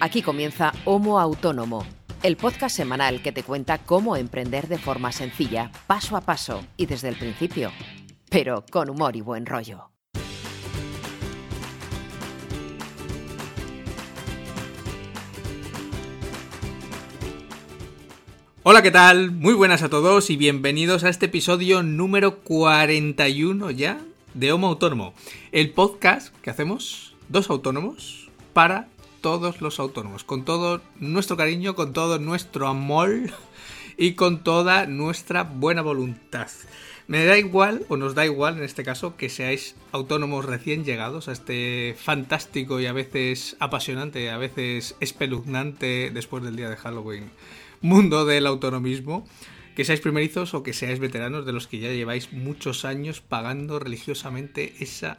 Aquí comienza Homo Autónomo, el podcast semanal que te cuenta cómo emprender de forma sencilla, paso a paso y desde el principio, pero con humor y buen rollo. Hola, ¿qué tal? Muy buenas a todos y bienvenidos a este episodio número 41 ya de Homo Autónomo, el podcast que hacemos dos autónomos para todos los autónomos, con todo nuestro cariño, con todo nuestro amor y con toda nuestra buena voluntad. Me da igual, o nos da igual en este caso, que seáis autónomos recién llegados a este fantástico y a veces apasionante, a veces espeluznante después del día de Halloween mundo del autonomismo, que seáis primerizos o que seáis veteranos de los que ya lleváis muchos años pagando religiosamente esa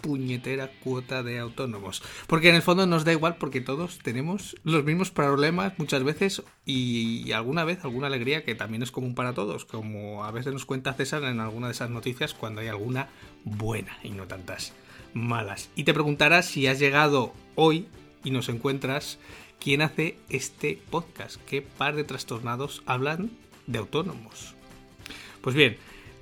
puñetera cuota de autónomos. Porque en el fondo nos da igual porque todos tenemos los mismos problemas muchas veces y, alguna vez alguna alegría que también es común para todos, como a veces nos cuenta César en alguna de esas noticias cuando hay alguna buena y no tantas malas. Y te preguntarás si has llegado hoy y nos encuentras quién hace este podcast, qué par de trastornados hablan de autónomos. Pues bien,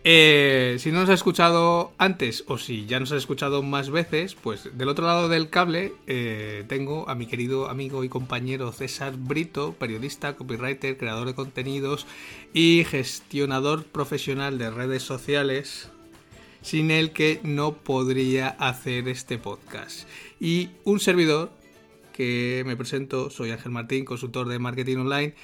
eh, si no nos has escuchado antes o si ya nos has escuchado más veces, pues del otro lado del cable eh, tengo a mi querido amigo y compañero César Brito, periodista, copywriter, creador de contenidos y gestionador profesional de redes sociales, sin el que no podría hacer este podcast. Y un servidor que me presento, soy Ángel Martín, consultor de marketing online,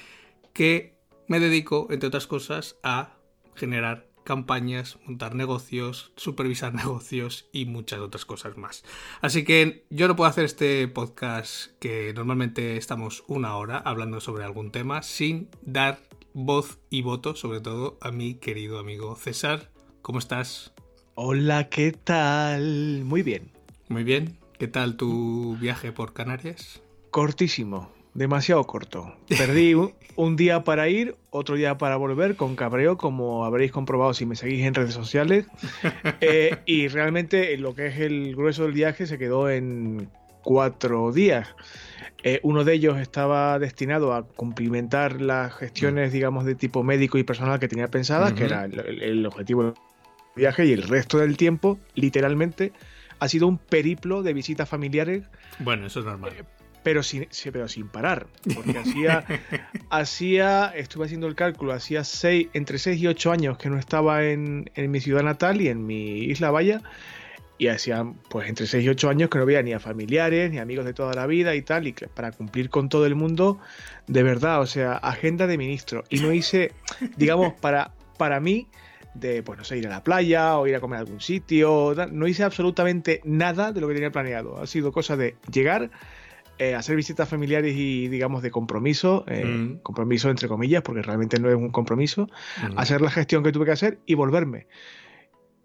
que me dedico, entre otras cosas, a generar campañas, montar negocios, supervisar negocios y muchas otras cosas más. Así que yo no puedo hacer este podcast que normalmente estamos una hora hablando sobre algún tema sin dar voz y voto, sobre todo a mi querido amigo César. ¿Cómo estás? Hola, ¿qué tal? Muy bien. Muy bien. ¿Qué tal tu viaje por Canarias? Cortísimo, demasiado corto. Perdí un, día para ir, otro día para volver, con cabreo, como habréis comprobado si me seguís en redes sociales. Eh, y realmente lo que es el grueso del viaje se quedó en cuatro días. Eh, uno de ellos estaba destinado a cumplimentar las gestiones, digamos, de tipo médico y personal que tenía pensadas, que era el objetivo del viaje, y el resto del tiempo, literalmente, ha sido un periplo de visitas familiares. Bueno, eso es normal. Eh, pero sin, pero sin parar. Porque hacía, hacía, estuve haciendo el cálculo, hacía seis, entre 6 y 8 años que no estaba en, mi ciudad natal y en mi isla Valla. Y hacía, pues, entre 6 y 8 años que no veía ni a familiares, ni amigos de toda la vida y tal. Y para cumplir con todo el mundo, de verdad, o sea, agenda de ministro. Y no hice, digamos, para, para mí, de, pues no sé, ir a la playa o ir a comer a algún sitio. No hice absolutamente nada de lo que tenía planeado. Ha sido cosa de llegar, eh, hacer visitas familiares y, digamos, de compromiso, eh, mm. compromiso entre comillas, porque realmente no es un compromiso, mm. hacer la gestión que tuve que hacer y volverme.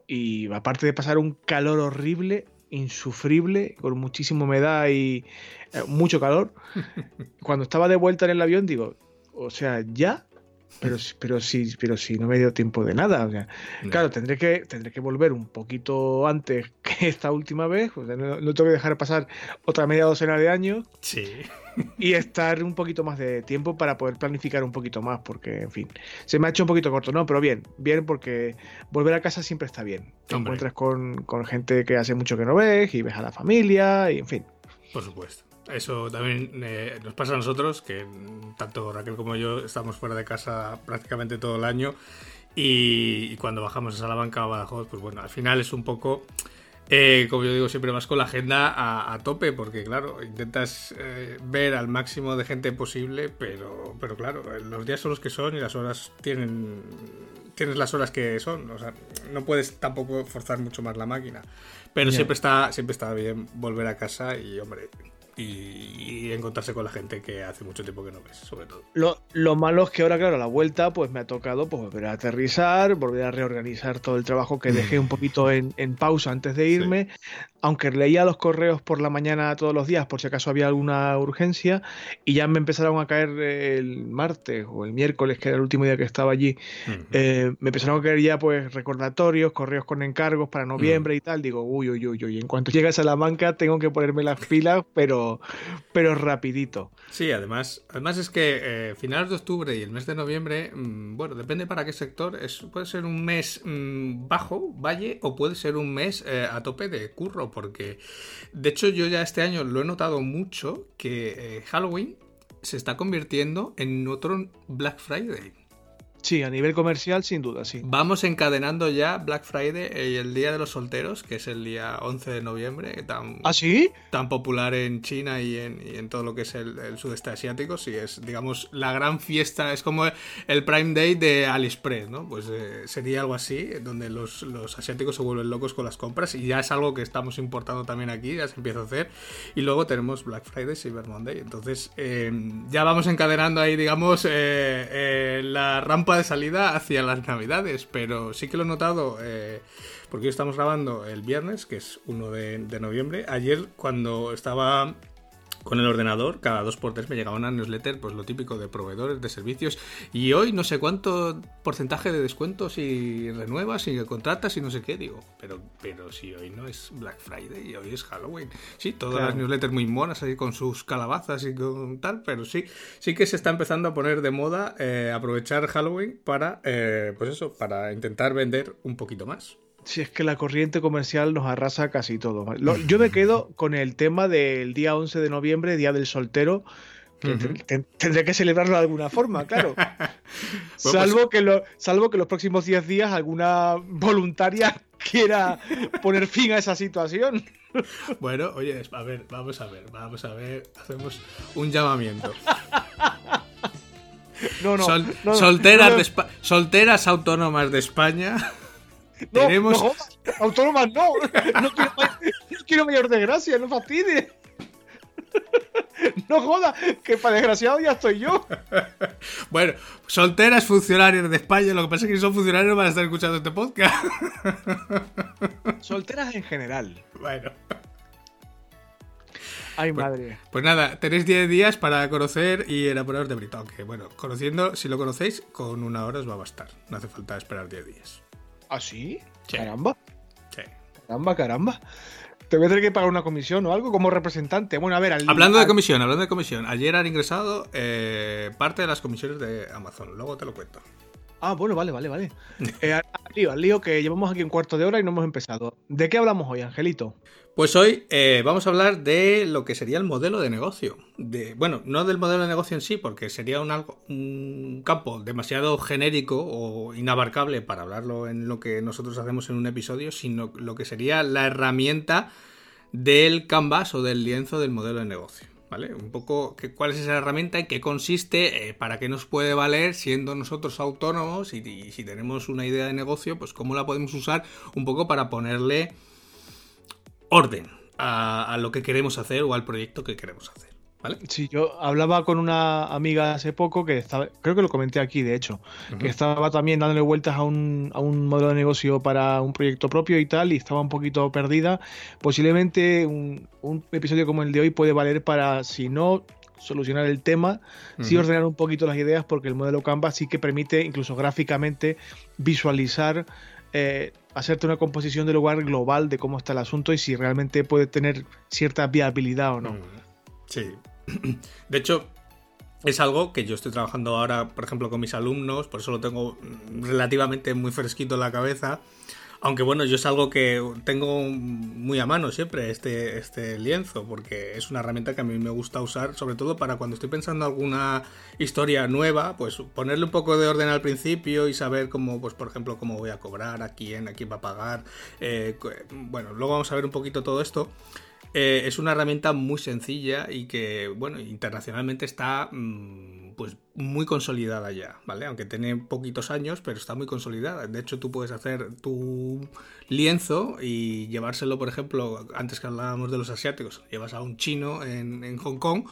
Y aparte de pasar un calor horrible, insufrible, con muchísima humedad y eh, mucho calor, cuando estaba de vuelta en el avión, digo, o sea, ya pero, pero sí, pero sí, no me dio tiempo de nada. Claro, tendré que, tendré que volver un poquito antes que esta última vez. no, tengo que dejar pasar otra media docena de años. Sí. Y estar un poquito más de tiempo para poder planificar un poquito más, porque, en fin, se me ha hecho un poquito corto, ¿no? Pero bien, bien, porque volver a casa siempre está bien. Te encuentras con, con gente que hace mucho que no ves y ves a la familia y, en fin. Por supuesto. Eso también eh, nos pasa a nosotros, que tanto Raquel como yo estamos fuera de casa prácticamente todo el año y, cuando bajamos a Salamanca o Badajoz, pues bueno, al final es un poco, eh, como yo digo siempre, más con la agenda a, tope, porque claro, intentas eh, ver al máximo de gente posible, pero, pero claro, los días son los que son y las horas tienen tienes las horas que son, o sea, no puedes tampoco forzar mucho más la máquina. Pero siempre está siempre está bien volver a casa y hombre, y, encontrarse con la gente que hace mucho tiempo que no ves, sobre todo. Lo, lo, malo es que ahora, claro, a la vuelta, pues me ha tocado pues, volver a aterrizar, volver a reorganizar todo el trabajo que dejé un poquito en, en pausa antes de irme, aunque leía los correos por la mañana todos los días por si acaso había alguna urgencia y ya me empezaron a caer el martes o el miércoles, que era el último día que estaba allí, eh, me empezaron a caer ya pues recordatorios, correos con encargos para noviembre y tal. Digo, uy, uy, uy, uy, en cuanto llegue a Salamanca tengo que ponerme las pilas, pero pero, rapidito. Sí, además, además es que eh, finales de octubre y el mes de noviembre, mm, bueno, depende para qué sector, es, puede ser un mes mm, bajo, valle, o puede ser un mes eh, a tope de curro, porque de hecho yo ya este año lo he notado mucho que eh, Halloween se está convirtiendo en otro Black Friday. Sí, a nivel comercial, sin duda, sí. Vamos encadenando ya Black Friday y el Día de los Solteros, que es el día 11 de noviembre, tan, ¿Ah, sí? tan popular en China y en, y en todo lo que es el, el, sudeste asiático. Sí, es, digamos, la gran fiesta, es como el Prime Day de AliExpress, ¿no? Pues eh, sería algo así, donde los, los, asiáticos se vuelven locos con las compras y ya es algo que estamos importando también aquí, ya se empieza a hacer. Y luego tenemos Black Friday, Cyber Monday. Entonces, eh, ya vamos encadenando ahí, digamos, eh, eh la rampa de salida hacia las navidades, pero sí que lo he notado, eh, porque hoy estamos grabando el viernes, que es 1 de, de noviembre. Ayer cuando estaba con el ordenador, cada dos por tres me llegaba una newsletter, pues lo típico de proveedores de servicios. Y hoy no sé cuánto porcentaje de descuentos y renuevas y contratas y no sé qué. Digo, pero, pero si hoy no es Black Friday y hoy es Halloween. Sí, todas claro. las newsletters muy monas ahí con sus calabazas y con tal, pero sí, sí que se está empezando a poner de moda eh, aprovechar Halloween para, eh, pues eso, para intentar vender un poquito más. Si es que la corriente comercial nos arrasa casi todo. Yo me quedo con el tema del día 11 de noviembre, Día del Soltero, que uh -huh. tendré que celebrarlo de alguna forma, claro. bueno, salvo, pues... que lo, salvo que los próximos 10 días alguna voluntaria quiera poner fin a esa situación. Bueno, oye, a ver, vamos a ver, vamos a ver, hacemos un llamamiento. No, no, Sol, no, solteras, de solteras autónomas de España. No, Tenemos... no, autónomas no. No quiero, no quiero mayor desgracia, no fastidie. No joda, que para desgraciado ya estoy yo. Bueno, solteras funcionarios de España, lo que pasa es que son funcionarios van a estar escuchando este podcast. Solteras en general. Bueno. Ay, pues, madre. Pues nada, tenéis 10 días para conocer y enamoraros de Brito. Aunque, bueno, conociendo, si lo conocéis, con una hora os va a bastar. No hace falta esperar 10 días. ¿Ah, sí? sí. Caramba. Sí. Caramba, caramba. Te voy a tener que pagar una comisión o algo como representante. Bueno, a ver, al, Hablando de comisión, hablando de comisión. Ayer han ingresado eh, parte de las comisiones de Amazon. Luego te lo cuento. Ah, bueno, vale, vale, vale. eh, al lío, al lío que llevamos aquí un cuarto de hora y no hemos empezado. ¿De qué hablamos hoy, Angelito? Pues hoy eh, vamos a hablar de lo que sería el modelo de negocio. De, bueno, no del modelo de negocio en sí, porque sería un, algo, un campo demasiado genérico o inabarcable para hablarlo en lo que nosotros hacemos en un episodio, sino lo que sería la herramienta del canvas o del lienzo del modelo de negocio. Un poco que, cuál es esa herramienta, en qué consiste, eh, para qué nos puede valer siendo nosotros autónomos y, si tenemos una idea de negocio, pues cómo la podemos usar un poco para ponerle orden a, lo que queremos hacer o al proyecto que queremos hacer. ¿Vale? Sí, yo hablaba con una amiga hace poco que estaba, creo que lo comenté aquí de hecho, uh -huh. que estaba también dándole vueltas a un, a un, modelo de negocio para un proyecto propio y tal, y estaba un poquito perdida. Posiblemente un, un episodio como el de hoy puede valer para, si no solucionar el tema, uh -huh. sí ordenar un poquito las ideas, porque el modelo Canvas sí que permite, incluso gráficamente, visualizar eh, hacerte una composición del lugar global de cómo está el asunto y si realmente puede tener cierta viabilidad o no. Sí. De hecho, es algo que yo estoy trabajando ahora, por ejemplo, con mis alumnos, por eso lo tengo relativamente muy fresquito en la cabeza. Aunque bueno, yo es algo que tengo muy a mano siempre, este, este lienzo, porque es una herramienta que a mí me gusta usar, sobre todo para cuando estoy pensando alguna historia nueva, pues ponerle un poco de orden al principio y saber cómo, pues por ejemplo, cómo voy a cobrar, a quién, a quién va a pagar. Eh, bueno, luego vamos a ver un poquito todo esto. Eh, es una herramienta muy sencilla y que, bueno, internacionalmente está mmm, pues muy consolidada ya, ¿vale? Aunque tiene poquitos años, pero está muy consolidada. De hecho, tú puedes hacer tu lienzo y llevárselo, por ejemplo, antes que hablábamos de los asiáticos, llevas a un chino en, Hong Kong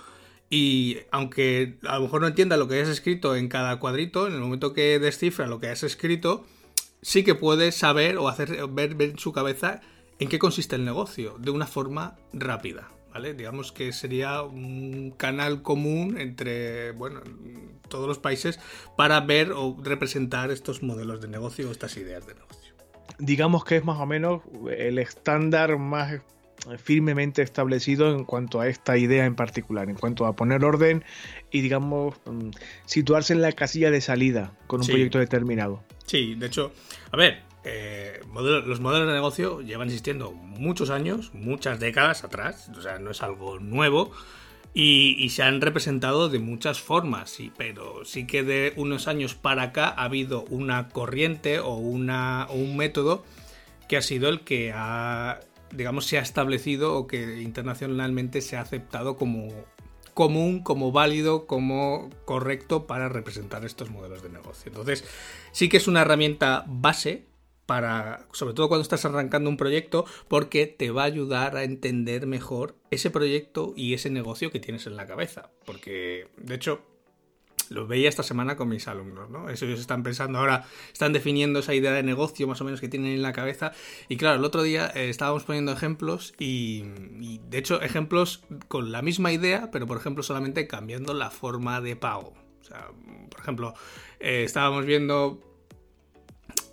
y aunque a lo mejor no entienda lo que has escrito en cada cuadrito, en el momento que descifra lo que has escrito, sí que puedes saber o hacer ver, ver en su cabeza en qué consiste el negocio de una forma rápida. ¿Vale? Digamos que sería un canal común entre bueno, todos los países para ver o representar estos modelos de negocio, estas ideas de negocio. Digamos que es más o menos el estándar más firmemente establecido en cuanto a esta idea en particular, en cuanto a poner orden y, digamos, mm, situarse en la casilla de salida con un proyecto determinado. Sí, de hecho, a ver, eh, los modelos de negocio llevan existiendo muchos años, muchas décadas atrás, o sea, no es algo nuevo. Y, se han representado de muchas formas, pero sí que de unos años para acá ha habido una corriente o, o un método que ha sido el que ha digamos, se ha establecido o que internacionalmente se ha aceptado como común, como válido, como correcto para representar estos modelos de negocio. Entonces, sí que es una herramienta base para, sobre todo cuando estás arrancando un proyecto, porque te va a ayudar a entender mejor ese proyecto y ese negocio que tienes en la cabeza. Porque, de hecho, lo veía esta semana con mis alumnos, ¿no? Eso ellos están pensando ahora, están definiendo esa idea de negocio más o menos que tienen en la cabeza. Y claro, el otro día eh, estábamos poniendo ejemplos y, de hecho ejemplos con la misma idea, pero por ejemplo solamente cambiando la forma de pago. O sea, por ejemplo, eh, estábamos viendo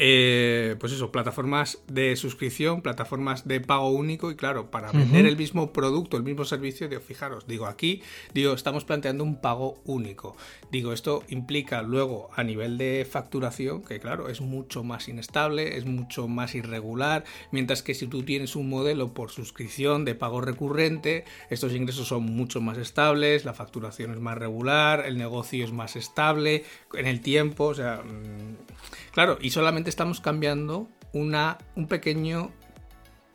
eh, pues eso, plataformas de suscripción, plataformas de pago único y claro, para vender el mismo producto, el mismo servicio, digo, fijaros, digo aquí, digo, estamos planteando un pago único. Digo, esto implica luego a nivel de facturación, que claro, es mucho más inestable, es mucho más irregular, mientras que si tú tienes un modelo por suscripción de pago recurrente, estos ingresos son mucho más estables, la facturación es más regular, el negocio es más estable en el tiempo, o sea, mm, claro, y solamente estamos cambiando una, un pequeño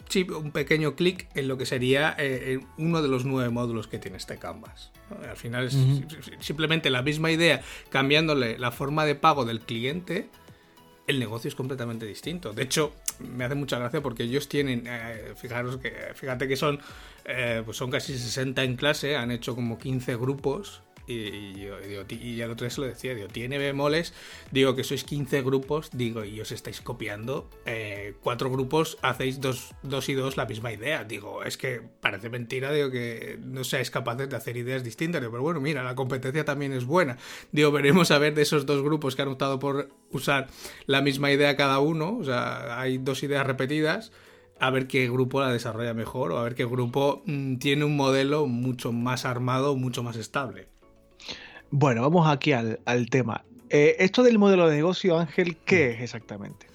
chip, un pequeño clic en lo que sería eh, uno de los nueve módulos que tiene este Canvas. Al final es simplemente la misma idea, cambiándole la forma de pago del cliente, el negocio es completamente distinto. De hecho, me hace mucha gracia porque ellos tienen, eh, fijaros que, fíjate que son, eh, pues son casi 60 en clase, han hecho como 15 grupos y, yo, digo, y al otro día se lo decía, digo, tiene bemoles, digo que sois 15 grupos, digo, y os estáis copiando, eh, cuatro grupos hacéis dos, dos y dos la misma idea, digo, es que parece mentira, digo, que no seáis capaces de hacer ideas distintas, pero bueno, mira, la competencia también es buena, digo, veremos a ver de esos dos grupos que han optado por usar la misma idea cada uno, o sea, hay dos ideas repetidas, a ver qué grupo la desarrolla mejor o a ver qué grupo mm, tiene un modelo mucho más armado, mucho más estable. Bueno, vamos aquí al, tema. Eh, esto del modelo de negocio, Ángel, ¿qué es exactamente?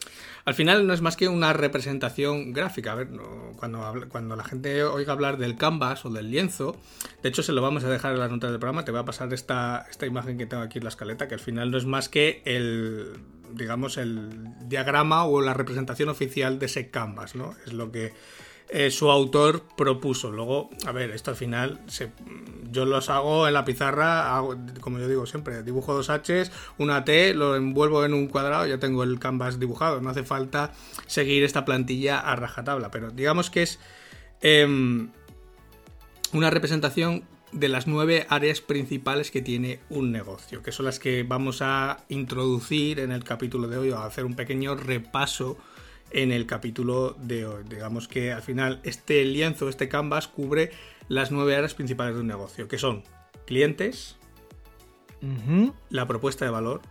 Al final no es más que una representación gráfica. A ver, cuando, cuando la gente oiga hablar del canvas o del lienzo, de hecho se lo vamos a dejar en las notas del programa, te voy a pasar esta, esta imagen que tengo aquí en la escaleta, que al final no es más que el, digamos, el diagrama o la representación oficial de ese canvas, ¿no? Es lo que eh, su autor propuso. Luego, a ver, esto al final yo los hago en la pizarra, como yo digo siempre, dibujo dos H's, una T, lo envuelvo en un cuadrado, ya tengo el canvas dibujado. No hace falta seguir esta plantilla a rajatabla, pero digamos que es em, una representación de las nueve áreas principales que tiene un negocio, que son las que vamos a introducir en el capítulo de hoy, a hacer un pequeño repaso en el capítulo de hoy. Digamos que al final este lienzo, este canvas, cubre las nueve áreas principales de un negocio, que son clientes, la propuesta de valor,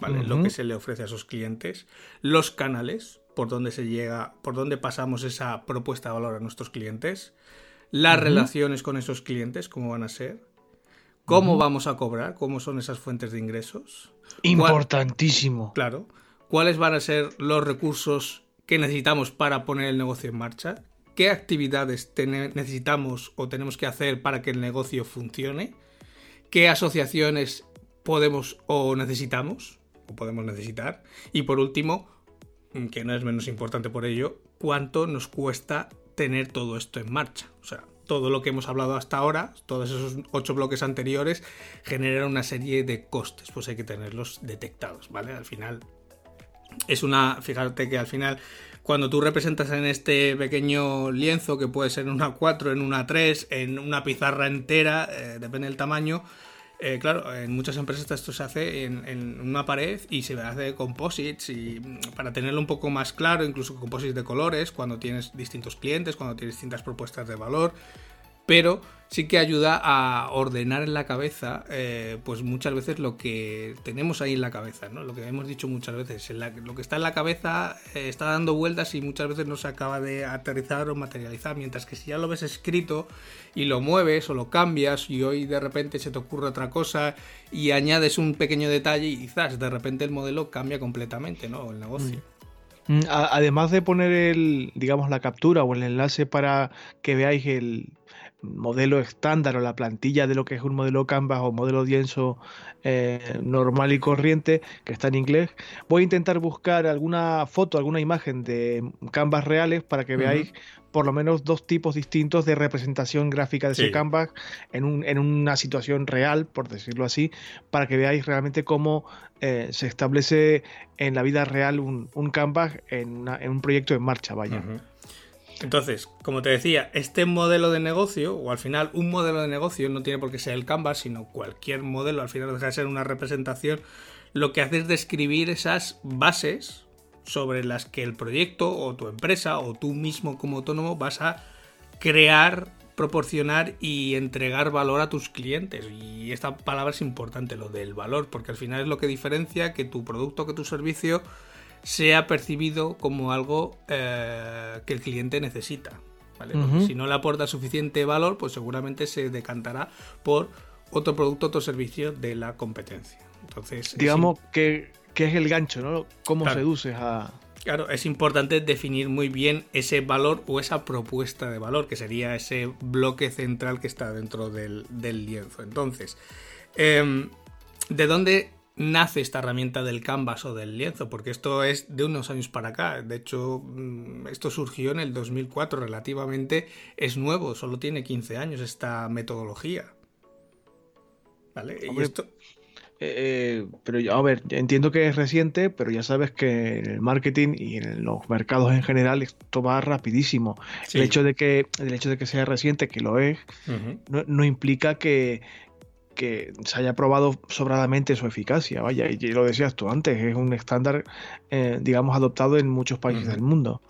¿vale? Lo que se le ofrece a esos clientes, los canales, por donde se llega, por donde pasamos esa propuesta de valor a nuestros clientes, las relaciones con esos clientes, cómo van a ser, cómo vamos a cobrar, cómo son esas fuentes de ingresos. Importantísimo. claro. ¿Cuáles van a ser los recursos qué necesitamos para poner el negocio en marcha, qué actividades necesitamos o tenemos que hacer para que el negocio funcione, qué asociaciones podemos o necesitamos o podemos necesitar y por último, que no es menos importante por ello, cuánto nos cuesta tener todo esto en marcha. O sea, todo lo que hemos hablado hasta ahora, todos esos ocho bloques anteriores, generan una serie de costes, pues hay que tenerlos detectados, ¿vale? Al final es una, fíjate que al final, cuando tú representas en este pequeño lienzo, que puede ser en una 4, en una 3, en una pizarra entera, eh, depende del tamaño, eh, claro, en muchas empresas esto se hace en, una pared y se hace composites y mm, para tenerlo un poco más claro, incluso composites de colores, cuando tienes distintos clientes, cuando tienes distintas propuestas de valor. Pero sí que ayuda a ordenar en la cabeza, eh, pues muchas veces lo que tenemos ahí en la cabeza, ¿no? Lo que hemos dicho muchas veces, lo que está en la cabeza eh, está dando vueltas y muchas veces no se acaba de aterrizar o materializar, mientras que si ya lo ves escrito y lo mueves o lo cambias y hoy de repente se te ocurre otra cosa y añades un pequeño detalle y quizás de repente el modelo cambia completamente, ¿no? El negocio. Mm. Mm, además de poner el, digamos, la captura o el enlace para que veáis el, modelo estándar o la plantilla de lo que es un modelo Canvas o modelo lienzo eh, normal y corriente que está en inglés, voy a intentar buscar alguna foto, alguna imagen de Canvas reales para que veáis por lo menos dos tipos distintos de representación gráfica de ese Canvas en, un, en, una situación real, por decirlo así, para que veáis realmente cómo eh, se establece en la vida real un, un Canvas en, un proyecto en marcha, vaya. Entonces, como te decía, este modelo de negocio, o al final un modelo de negocio, no tiene por qué ser el Canvas, sino cualquier modelo, al final deja de ser una representación, lo que hace es describir esas bases sobre las que el proyecto o tu empresa o tú mismo como autónomo vas a crear, proporcionar y entregar valor a tus clientes. Y esta palabra es importante, lo del valor, porque al final es lo que diferencia que tu producto, que tu servicio sea percibido como algo eh, que el cliente necesita. Si no le aporta suficiente valor, pues seguramente se decantará por otro producto, otro servicio de la competencia. Entonces, digamos que, es el gancho, ¿no? ¿Cómo seduces a, Claro, es importante definir muy bien ese valor o esa propuesta de valor, que sería ese bloque central que está dentro del, lienzo. Entonces, em, ¿de dónde nace esta herramienta del canvas o del lienzo, porque esto es de unos años para acá. De hecho, mm, esto surgió en el 2004, relativamente es nuevo, solo tiene 15 años esta metodología. ¿Vale? y esto... Eh, eh, pero a ver, entiendo que es reciente, pero ya sabes que en el marketing y en los mercados en general esto va rapidísimo. El, hecho de que, el hecho de que sea reciente, que lo es, no implica que, que se haya probado sobradamente su eficacia. Vaya, y lo decías tú antes, es un estándar, eh, digamos, adoptado en muchos países del mundo.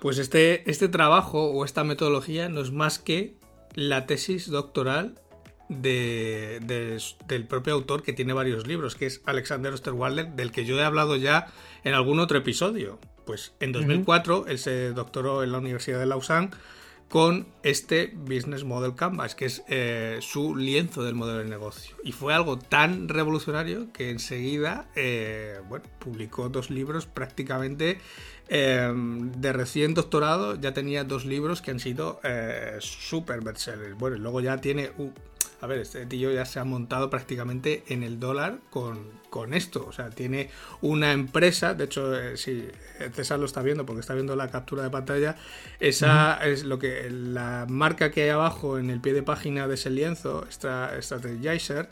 Pues este, este trabajo o esta metodología no es más que la tesis doctoral de, del propio autor que tiene varios libros, que es Alexander Osterwalder, del que yo he hablado ya en algún otro episodio. Pues en 2004 él se doctoró en la Universidad de Lausanne con este Business Model Canvas, que es eh, su lienzo del modelo de negocio. Y fue algo tan revolucionario que enseguida eh, bueno, publicó dos libros prácticamente eh, de recién doctorado, ya tenía dos libros que han sido super bestsellers. Bueno, luego ya tiene a ver, este tío ya se ha montado prácticamente en el dólar con, esto. O sea, tiene una empresa, de hecho, eh, si César lo está viendo porque está viendo la captura de pantalla, esa es lo que la marca que hay abajo en el pie de página de ese lienzo, Strategizer,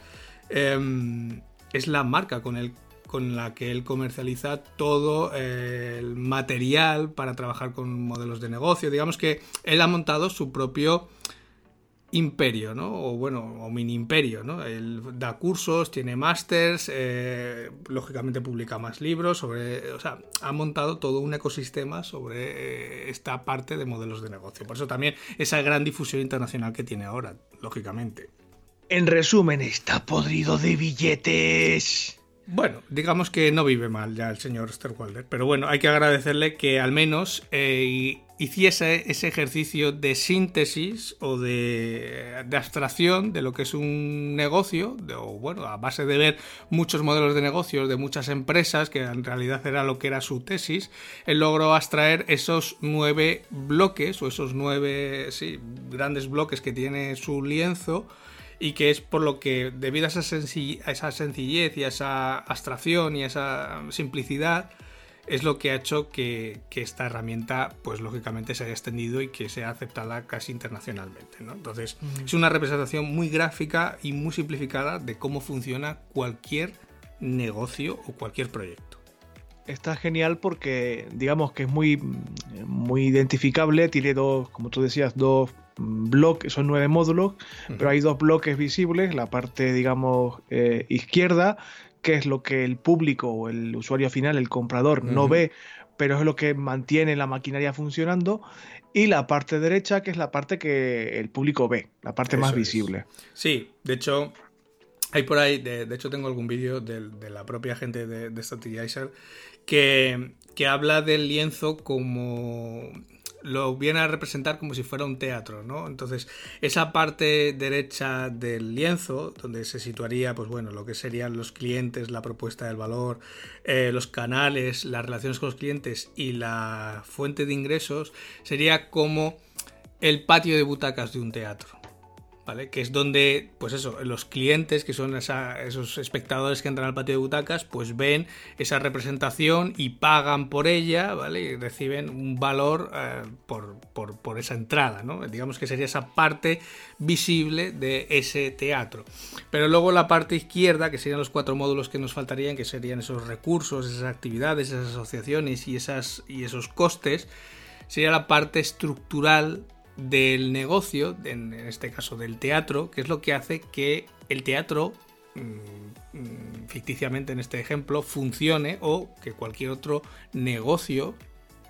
em, es la marca con el con la que él comercializa todo el material para trabajar con modelos de negocio. Digamos que él ha montado su propio imperio, ¿no? O bueno, o mini imperio, ¿no? Él da cursos, tiene másters, eh, lógicamente publica más libros sobre, o sea, ha montado todo un ecosistema sobre eh, esta parte de modelos de negocio. Por eso también esa gran difusión internacional que tiene ahora, lógicamente. En resumen, está podrido de billetes. Bueno, digamos que no vive mal ya el señor Sterwalder, pero bueno, hay que agradecerle que al menos eh, hiciese ese ejercicio de síntesis o de, abstracción de lo que es un negocio, o bueno, a base de ver muchos modelos de negocios de muchas empresas, que en realidad era lo que era su tesis, él logró abstraer esos nueve bloques o esos nueve grandes bloques que tiene su lienzo y que es por lo que debido a esa, sencillez y a esa abstracción y a esa simplicidad es lo que ha hecho que, esta herramienta pues lógicamente se haya extendido y que sea aceptada casi internacionalmente entonces es una representación muy gráfica y muy simplificada de cómo funciona cualquier negocio o cualquier proyecto. Está genial porque digamos que es muy, muy identificable, tiene dos, como tú decías, dos bloques, son nueve módulos, pero hay dos bloques visibles, la parte, digamos, eh, izquierda, que es lo que el público o el usuario final, el comprador, no ve, pero es lo que mantiene la maquinaria funcionando. Y la parte derecha, que es la parte que el público ve, la parte más visible. Sí, de hecho, hay por ahí, de, hecho tengo algún vídeo de, la propia gente de, de que, que habla del lienzo como lo viene a representar como si fuera un teatro, ¿no? Entonces, esa parte derecha del lienzo, donde se situaría, pues bueno, lo que serían los clientes, la propuesta del valor, eh, los canales, las relaciones con los clientes y la fuente de ingresos, sería como el patio de butacas de un teatro. ¿Vale? Que es donde, pues eso, los clientes, que son esos espectadores que entran al patio de butacas, pues ven esa representación y pagan por ella, ¿vale? Y reciben un valor eh, por, por, esa entrada, ¿no? Digamos que sería esa parte visible de ese teatro. Pero luego la parte izquierda, que serían los cuatro módulos que nos faltarían, que serían esos recursos, esas actividades, esas asociaciones y, esas, y esos costes, sería la parte estructural del negocio, en este caso del teatro, que es lo que hace que el teatro, mm, mm, ficticiamente en este ejemplo, funcione o que cualquier otro negocio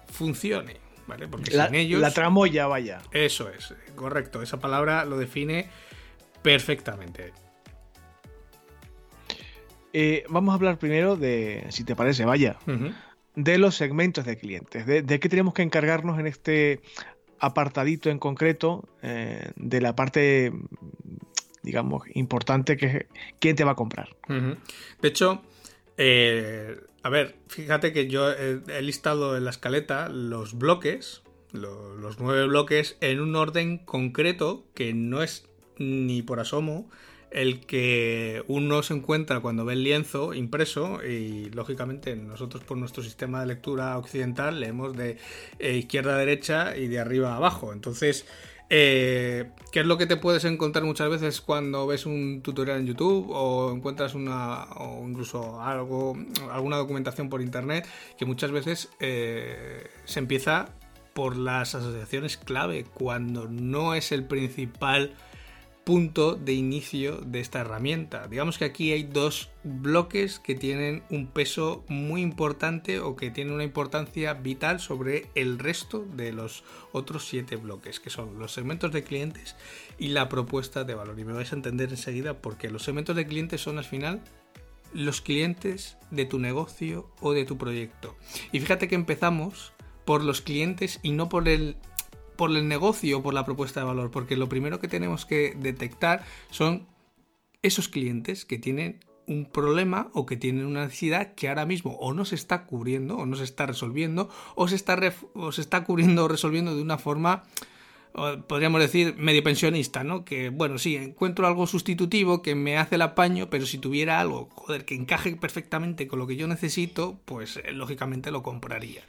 funcione. ¿vale? Porque la, sin ellos. La tramoya, vaya. Eso es, correcto. Esa palabra lo define perfectamente. Eh, vamos a hablar primero de, si te parece, vaya, de los segmentos de clientes. De, de, qué tenemos que encargarnos en este apartadito en concreto eh, de la parte, digamos, importante que es quién te va a comprar. De hecho, eh, a ver, fíjate que yo he, listado en la escaleta los bloques, los nueve bloques, en un orden concreto que no es ni por asomo el que uno se encuentra cuando ve el lienzo impreso y lógicamente nosotros por nuestro sistema de lectura occidental leemos de eh, izquierda a derecha y de arriba a abajo. Entonces, eh, ¿qué es lo que te puedes encontrar muchas veces cuando ves un tutorial en YouTube o encuentras una o incluso algo alguna documentación por internet que muchas veces eh, se empieza por las asociaciones clave cuando no es el principal punto de inicio de esta herramienta. Digamos que aquí hay dos bloques que tienen un peso muy importante o que tienen una importancia vital sobre el resto de los otros siete bloques, que son los segmentos de clientes y la propuesta de valor. Y me vais a entender enseguida porque los segmentos de clientes son al final los clientes de tu negocio o de tu proyecto. Y fíjate que empezamos por los clientes y no por el por el negocio o por la propuesta de valor, porque lo primero que tenemos que detectar son esos clientes que tienen un problema o que tienen una necesidad que ahora mismo o no se está cubriendo o no se está resolviendo o se está, o se está cubriendo o resolviendo de una forma podríamos decir medio pensionista, ¿no? Que bueno, sí, encuentro algo sustitutivo que me hace el apaño, pero si tuviera algo, joder, que encaje perfectamente con lo que yo necesito, pues eh, lógicamente lo compraría.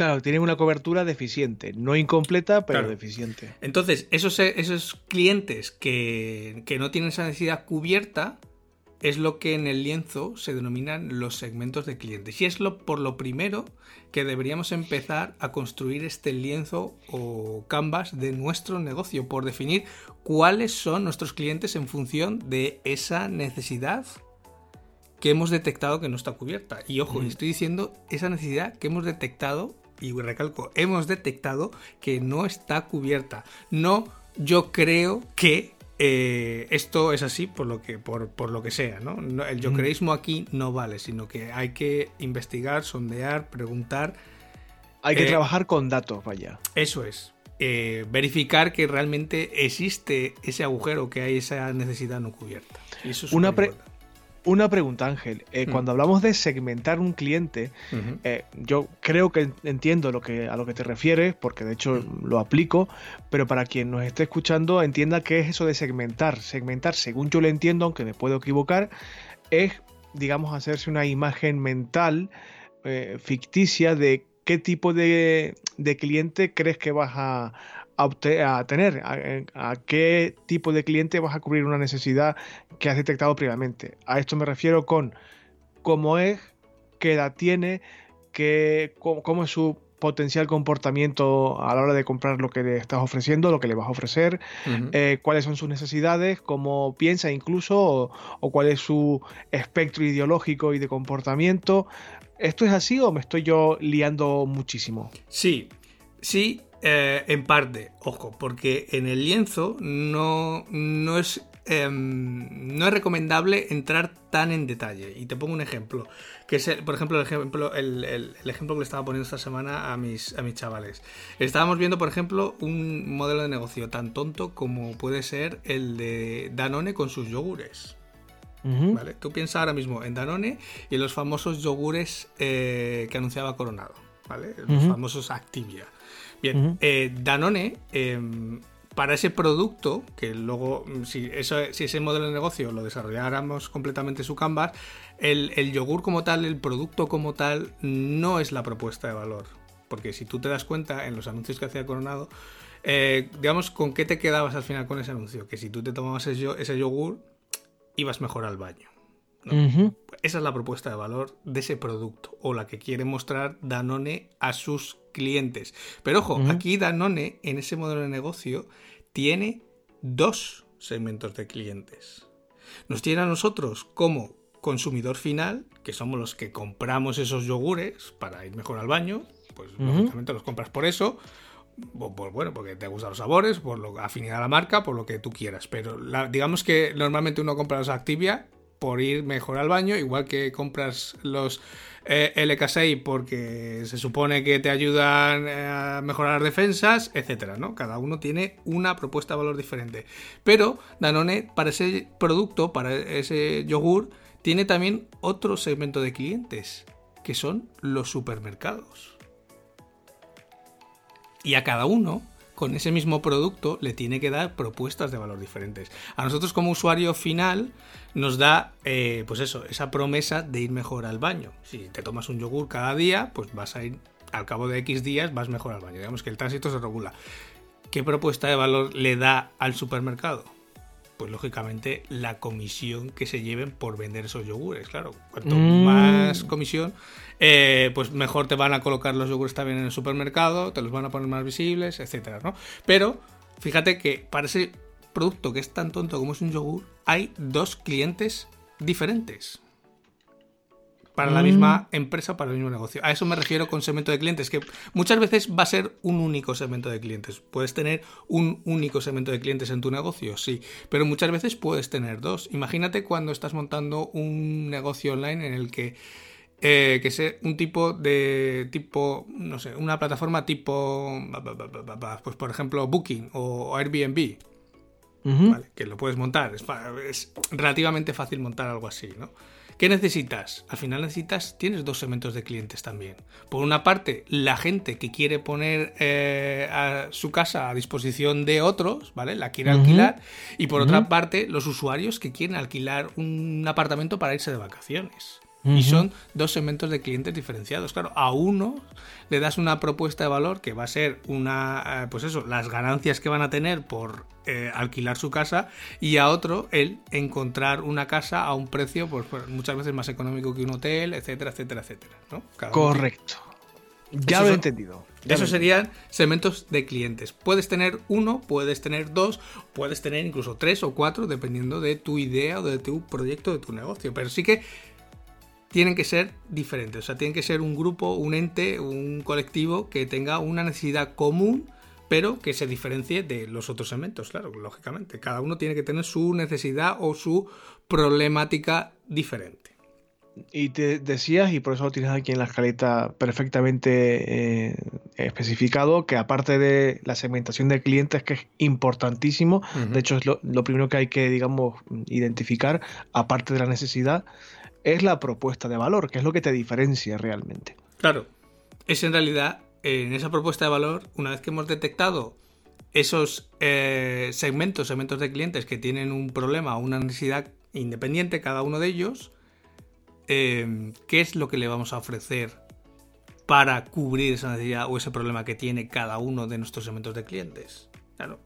Claro, tiene una cobertura deficiente, no incompleta, pero deficiente. Entonces, esos, esos clientes que, que no tienen esa necesidad cubierta, es lo que en el lienzo se denominan los segmentos de clientes. Y es lo, por lo primero que deberíamos empezar a construir este lienzo o canvas de nuestro negocio, por definir cuáles son nuestros clientes en función de esa necesidad que hemos detectado que no está cubierta. Y ojo, estoy diciendo esa necesidad que hemos detectado, y recalco, hemos detectado que no está cubierta. No yo creo que eh, esto es así por lo que, por, lo que sea, ¿no? El yo creísmo aquí no vale, sino que hay que investigar, sondear, preguntar. Hay que eh, trabajar con datos, vaya. Eso es. Eh, verificar que realmente existe ese agujero, que hay esa necesidad no cubierta. eso es Una, una pregunta, Ángel. Eh, mm. Cuando hablamos de segmentar un cliente, eh, yo creo que entiendo lo que, a lo que te refieres, porque de hecho lo aplico, pero para quien nos esté escuchando, entienda qué es eso de segmentar. Segmentar, según yo lo entiendo, aunque me puedo equivocar, es, digamos, hacerse una imagen mental eh, ficticia de qué tipo de, de cliente crees que vas a, a, tener, a, qué tipo de cliente vas a cubrir una necesidad que has detectado previamente. A esto me refiero con cómo es, qué edad tiene, qué, cómo, es su potencial comportamiento a la hora de comprar lo que le estás ofreciendo, lo que le vas a ofrecer, eh, cuáles son sus necesidades, cómo piensa incluso, o, cuál es su espectro ideológico y de comportamiento, ¿Esto es así o me estoy yo liando muchísimo? Sí, sí, eh, en parte, ojo, porque en el lienzo no, no es Em, no es recomendable entrar tan en detalle. Y te pongo un ejemplo, que es, por ejemplo, el ejemplo, el, ejemplo que le estaba poniendo esta semana a mis, a mis chavales. Estábamos viendo, por ejemplo, un modelo de negocio tan tonto como puede ser el de Danone con sus yogures. ¿Vale? Tú piensas ahora mismo en Danone y en los famosos yogures eh, que anunciaba Coronado, ¿vale? Los famosos Activia. Bien, eh, Danone em, para ese producto, que luego, mm, si, eso, si ese modelo de negocio lo desarrolláramos completamente su Canvas, el, yogur como tal, el producto como tal, no es la propuesta de valor. Porque si tú te das cuenta en los anuncios que hacía Coronado, eh, digamos, ¿con qué te quedabas al final con ese anuncio? Que si tú te tomabas ese, yogur, ibas mejor al baño. Esa es la propuesta de valor de ese producto o la que quiere mostrar Danone a sus clientes. Pero ojo, aquí Danone en ese modelo de negocio tiene dos segmentos de clientes. Nos tiene a nosotros como consumidor final, que somos los que compramos esos yogures para ir mejor al baño, pues lógicamente los compras por eso, por, bueno, porque te gustan los sabores, por lo afinidad a la marca, por lo que tú quieras. Pero digamos que normalmente uno compra los Activia por ir mejor al baño, igual que compras los eh, LK6 porque se supone que te ayudan eh, a mejorar defensas, etcétera, ¿no? Cada uno tiene una propuesta de valor diferente. Pero Danone, para ese producto, para ese yogur, tiene también otro segmento de clientes, que son los supermercados. Y a cada uno con ese mismo producto le tiene que dar propuestas de valor diferentes. A nosotros como usuario final nos da, eh, pues eso, esa promesa de ir mejor al baño. Si te tomas un yogur cada día, pues vas a ir, al cabo de X días, vas mejor al baño. Digamos que el tránsito se regula. ¿Qué propuesta de valor le da al supermercado? pues lógicamente la comisión que se lleven por vender esos yogures. Claro, cuanto mm. más comisión, eh, pues mejor te van a colocar los yogures también en el supermercado, te los van a poner más visibles, etcétera, ¿no? Pero fíjate que para ese producto que es tan tonto como es un yogur, hay dos clientes diferentes para la misma mm. empresa, para el mismo negocio. A eso me refiero con segmento de clientes, que muchas veces va a ser un único segmento de clientes. Puedes tener un único segmento de clientes en tu negocio, sí, pero muchas veces puedes tener dos. Imagínate cuando estás montando un negocio online en el que eh, que sea un tipo de tipo, no sé, una plataforma tipo, pues por ejemplo, Booking o Airbnb. que lo puedes montar. Es, es, relativamente fácil montar algo así, ¿no? ¿Qué necesitas? Al final necesitas, tienes dos segmentos de clientes también. Por una parte, la gente que quiere poner eh, a su casa a disposición de otros, ¿vale? La quiere alquilar. Y por otra parte, los usuarios que quieren alquilar un apartamento para irse de vacaciones. Y son dos segmentos de clientes diferenciados. Claro, a uno le das una propuesta de valor que va a ser una, eh, pues eso, las ganancias que van a tener por eh, alquilar su casa y a otro el encontrar una casa a un precio pues, pues, muchas veces más económico que un hotel, etcétera, etcétera, etcétera. Correcto. Ya lo he entendido. Esos serían segmentos de clientes. Puedes tener uno, puedes tener dos, puedes tener incluso tres o cuatro, dependiendo de tu idea o de tu proyecto, de tu negocio. Pero sí que tienen que ser diferentes. O sea, tienen que ser un grupo, un ente, un colectivo que tenga una necesidad común, pero que se diferencie de los otros segmentos, claro, lógicamente. Cada uno tiene que tener su necesidad o su problemática diferente. Y te decías, y por eso lo tienes aquí en la escaleta perfectamente eh, especificado, que aparte de la segmentación de clientes, que es importantísimo, de hecho es lo, lo, primero que hay que, digamos, identificar, aparte de la necesidad, es la propuesta de valor, que es lo que te diferencia realmente. Claro, es en realidad en esa propuesta de valor, una vez que hemos detectado esos eh, segmentos, segmentos de clientes que tienen un problema o una necesidad independiente, cada uno de ellos, eh, ¿qué es lo que le vamos a ofrecer para cubrir esa necesidad o ese problema que tiene cada uno de nuestros segmentos de clientes? Claro.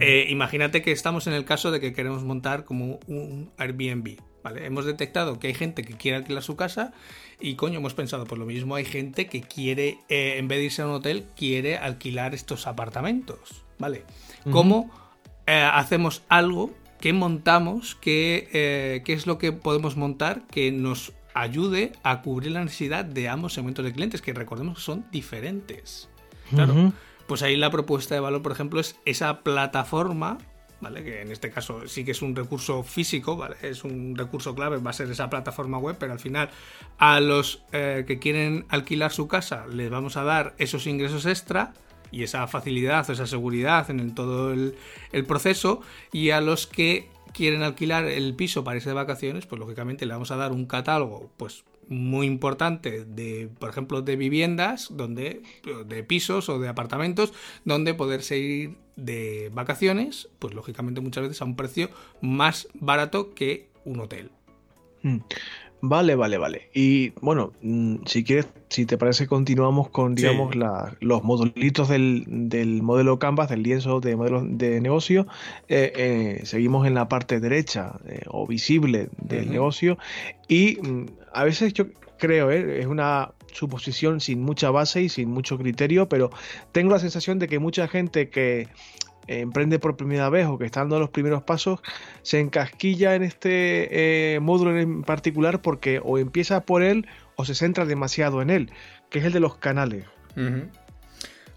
Eh, imagínate que estamos en el caso de que queremos montar como un Airbnb. ¿Vale? Hemos detectado que hay gente que quiere alquilar su casa y coño, hemos pensado, por lo mismo hay gente que quiere, eh, en vez de irse a un hotel, quiere alquilar estos apartamentos, ¿vale? ¿Cómo eh, hacemos algo? que montamos? ¿Qué, ¿Qué es lo que podemos montar que nos ayude a cubrir la necesidad de ambos segmentos de clientes, que recordemos que son diferentes. Claro, pues ahí la propuesta de valor, por ejemplo, es esa plataforma ¿vale? Que en este caso sí que es un recurso físico, ¿vale? Es un recurso clave, va a ser esa plataforma web, pero al final a los eh, que quieren alquilar su casa les vamos a dar esos ingresos extra y esa facilidad, esa seguridad en todo el proceso y a los que quieren alquilar el piso para irse de vacaciones, pues lógicamente le vamos a dar un catálogo, pues muy importante de, por ejemplo, de viviendas, donde, de pisos o de apartamentos, donde poderse ir de vacaciones, pues lógicamente muchas veces a un precio más barato que un hotel. Hmm. Vale, vale, vale. Y bueno, mm, si quieres, si te parece, continuamos con, digamos, los modulitos del, modelo Canvas, del lienzo de modelos de negocio. Eh, eh, seguimos en la parte derecha eh, o visible del negocio. Y mm, a veces yo creo, es una suposición sin mucha base y sin mucho criterio, pero tengo la sensación de que mucha gente que emprende por primera vez o que está dando los primeros pasos, se encasquilla en este módulo en particular porque o empieza por él o se centra demasiado en él, que es el de los canales.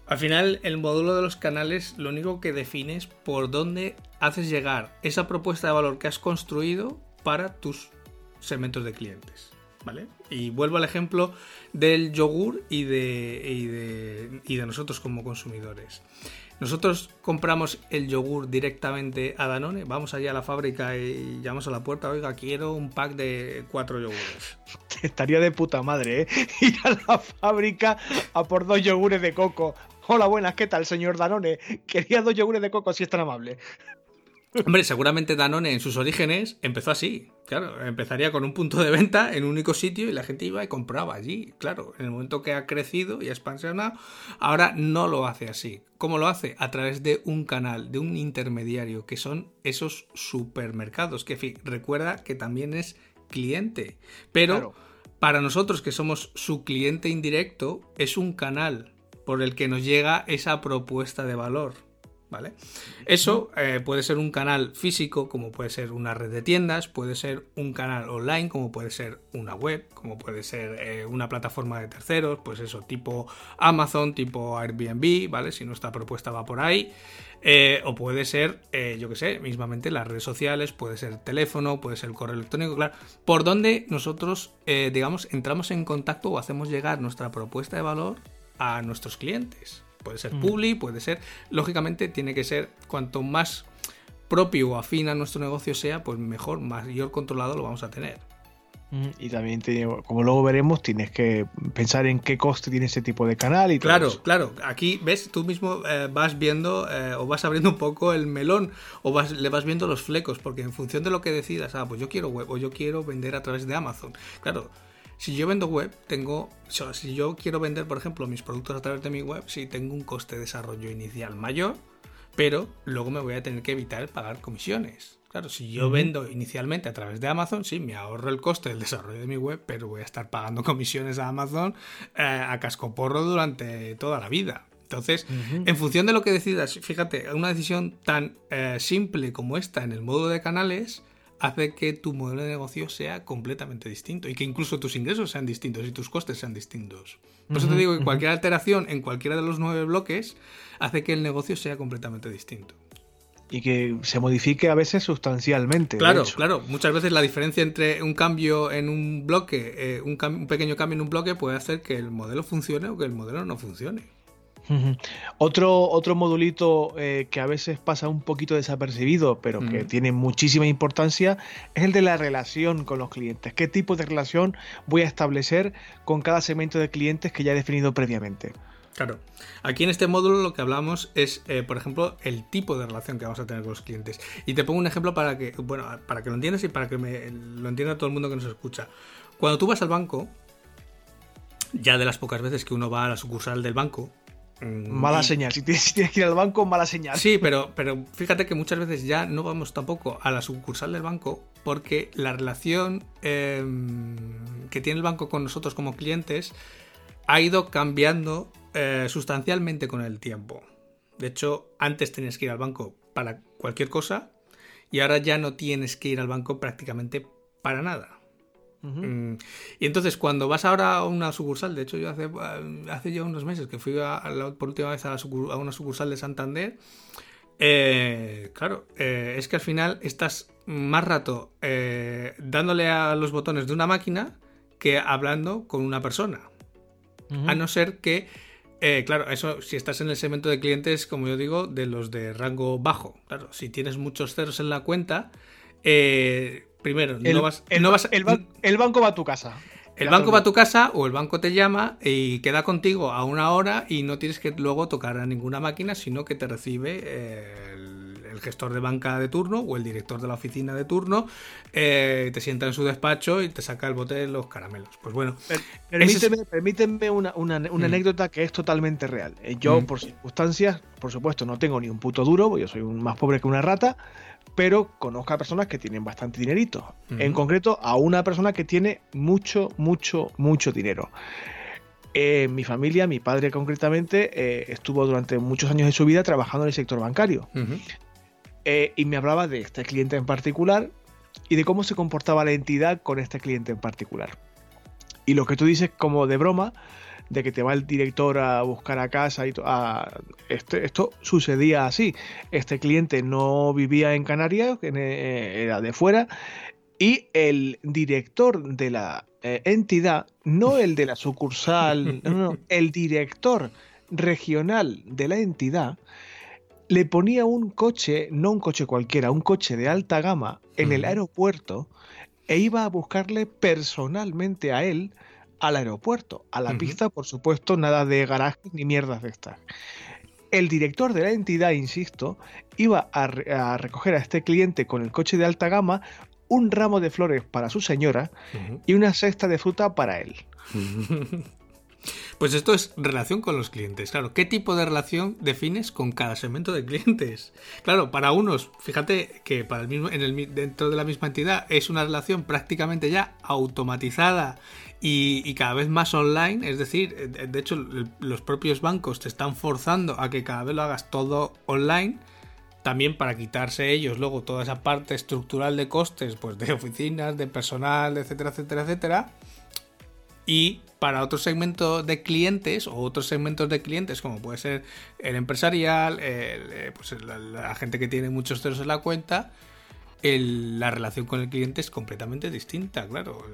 Al final, el módulo de los canales lo único que define es por dónde haces llegar esa propuesta de valor que has construido para tus segmentos de clientes. ¿Vale? Y vuelvo al ejemplo del yogur y de, y de nosotros como consumidores. Nosotros compramos el yogur directamente a Danone, vamos allá a la fábrica y llamamos a la puerta, oiga, quiero un pack de cuatro yogures. Estaría de puta madre, ¿eh? Ir a la fábrica a por dos yogures de coco. Hola, buenas, ¿qué tal, señor Danone? Quería dos yogures de coco, si es tan amable. Hombre, seguramente Danone en sus orígenes empezó así. Claro, empezaría con un punto de venta en un único sitio y la gente iba y compraba allí. Claro, en el momento que ha crecido y ha expansionado, ahora no lo hace así. ¿Cómo lo hace? A través de un canal, de un intermediario, que son esos supermercados, que recuerda que también es cliente. Pero para nosotros que somos su cliente indirecto, es un canal por el que nos llega esa propuesta de valor. Eso eh, puede ser un canal físico, como puede ser una red de tiendas, puede ser un canal online, como puede ser una web, como puede ser eh, una plataforma de terceros, pues eso, tipo Amazon, tipo Airbnb, ¿vale? Si nuestra propuesta va por ahí. Eh, o puede ser, yo que sé, mismamente las redes sociales, puede ser teléfono, puede ser el correo electrónico, claro. Por donde nosotros, digamos, entramos en contacto o hacemos llegar nuestra propuesta de valor a nuestros clientes. Puede ser Publi, puede ser. Lógicamente, tiene que ser cuanto más propio o afín a nuestro negocio sea, pues mejor, mayor controlado lo vamos a tener. Y también, como luego veremos, tienes que pensar en qué coste tiene ese tipo de canal y Claro, claro. Aquí ves, tú mismo eh, vas viendo eh, o vas abriendo un poco el melón o vas, le vas viendo los flecos, porque en función de lo que decidas, ah, pues yo quiero web o yo quiero vender a través de Amazon. Claro, si yo vendo web, tengo. si yo quiero vender, por ejemplo, mis productos a través de mi web, sí tengo un coste de desarrollo inicial mayor, pero luego me voy a tener que evitar pagar comisiones. Claro, si yo vendo inicialmente a través de Amazon, sí, me ahorro el coste del desarrollo de mi web, pero voy a estar pagando comisiones a Amazon eh, a cascoporro durante toda la vida. Entonces, en función de lo que decidas, fíjate, una decisión tan eh, simple como esta en el modo de canales, hace que tu modelo de negocio sea completamente distinto y que incluso tus ingresos sean distintos y tus costes sean distintos. Por eso te digo que cualquier alteración en cualquiera de los nueve bloques hace que el negocio sea completamente distinto. Y que se modifique a veces sustancialmente. Claro, claro. Muchas veces la diferencia entre un cambio en un bloque, eh, un, un pequeño cambio en un bloque puede hacer que el modelo funcione o que el modelo no funcione. Otro, otro modulito eh, que a veces pasa un poquito desapercibido, pero que tiene muchísima importancia, es el de la relación con los clientes. ¿Qué tipo de relación voy a establecer con cada segmento de clientes que ya he definido previamente? Claro. Aquí en este módulo lo que hablamos es, eh, por ejemplo, el tipo de relación que vamos a tener con los clientes. Y te pongo un ejemplo para que, bueno, para que lo entiendas y para que lo entienda todo el mundo que nos escucha. Cuando tú vas al banco, ya de las pocas veces que uno va a la sucursal del banco, Mm, mala señal. Si tienes, que ir al banco, mala señal. Sí, pero, pero fíjate que muchas veces ya no vamos tampoco a la sucursal del banco porque la relación em, que tiene el banco con nosotros como clientes ha ido cambiando eh, sustancialmente con el tiempo. De hecho, antes tenías que ir al banco para cualquier cosa y ahora ya no tienes que ir al banco prácticamente para nada. Mm, y entonces, cuando vas ahora a una sucursal, de hecho, yo hace, hace ya unos meses que fui por última vez a, una sucursal de Santander, eh, claro, eh, es que al final estás más rato eh, dándole a los botones de una máquina que hablando con una persona. A no ser que, claro, eso si estás en el segmento de clientes, como yo digo, de los de rango bajo. Claro, si tienes muchos ceros en la cuenta, primero, el, no vas, el, no vas el banco va a tu casa. El banco va a tu casa o el banco te llama y queda contigo a una hora y no tienes que luego tocar a ninguna máquina, sino que te recibe eh, el, gestor de banca de turno o el director de la oficina de turno, eh, te sienta en su despacho y te saca el bote de los caramelos. Pues bueno. Permíteme, una, mm. anécdota que es totalmente real. Eh, yo, mm. por circunstancias, por supuesto, no tengo ni un puto duro, yo soy más pobre que una rata pero conozco a personas que tienen bastante dinerito. En concreto, a una persona que tiene mucho, mucho, mucho dinero. Eh, mi familia, mi padre concretamente, eh, estuvo durante muchos años de su vida trabajando en el sector bancario. Eh, y me hablaba de este cliente en particular y de cómo se comportaba la entidad con este cliente en particular. Y lo que tú dices como de broma, de que te va el director a buscar a casa y a, este, esto sucedía así. Este cliente no vivía en Canarias, eh, era de fuera, y el director de la eh, entidad, no el de la sucursal, no, no, el director regional de la entidad, le ponía un coche, no un coche cualquiera, un coche de alta gama en el aeropuerto e iba a buscarle personalmente a él al aeropuerto. A la pista, por supuesto, nada de garajes ni mierdas de estas. El director de la entidad, insisto, iba a, recoger a este cliente con el coche de alta gama un ramo de flores para su señora y una cesta de fruta para él. Pues esto es relación con los clientes. Claro, ¿qué tipo de relación defines con cada segmento de clientes? Claro, para unos, fíjate que para el mismo, en el, dentro de la misma entidad es una relación prácticamente ya automatizada y, cada vez más online. Es decir, eh, de hecho, los propios bancos te están forzando a que cada vez lo hagas todo online. También para quitarse ellos luego toda esa parte estructural de costes, pues de oficinas, de personal, etcétera, etcétera, etcétera. Y para otro segmento de clientes o otros segmentos de clientes, como puede ser el empresarial, eh, pues la, gente que tiene muchos ceros en la cuenta, la relación con el cliente es completamente distinta, claro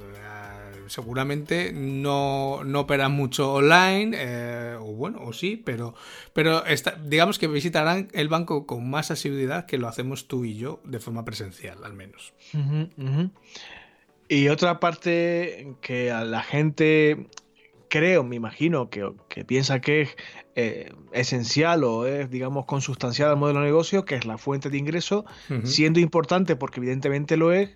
seguramente no, operan mucho online, eh, o bueno, o sí, pero, pero digamos que visitarán el banco con más asiduidad que lo hacemos tú y yo de forma presencial, al menos. Y otra parte que a la gente creo, me imagino, que, piensa que es eh, esencial o es, digamos, consustancial al modelo de negocio, que es la fuente de ingreso, siendo importante porque evidentemente lo es,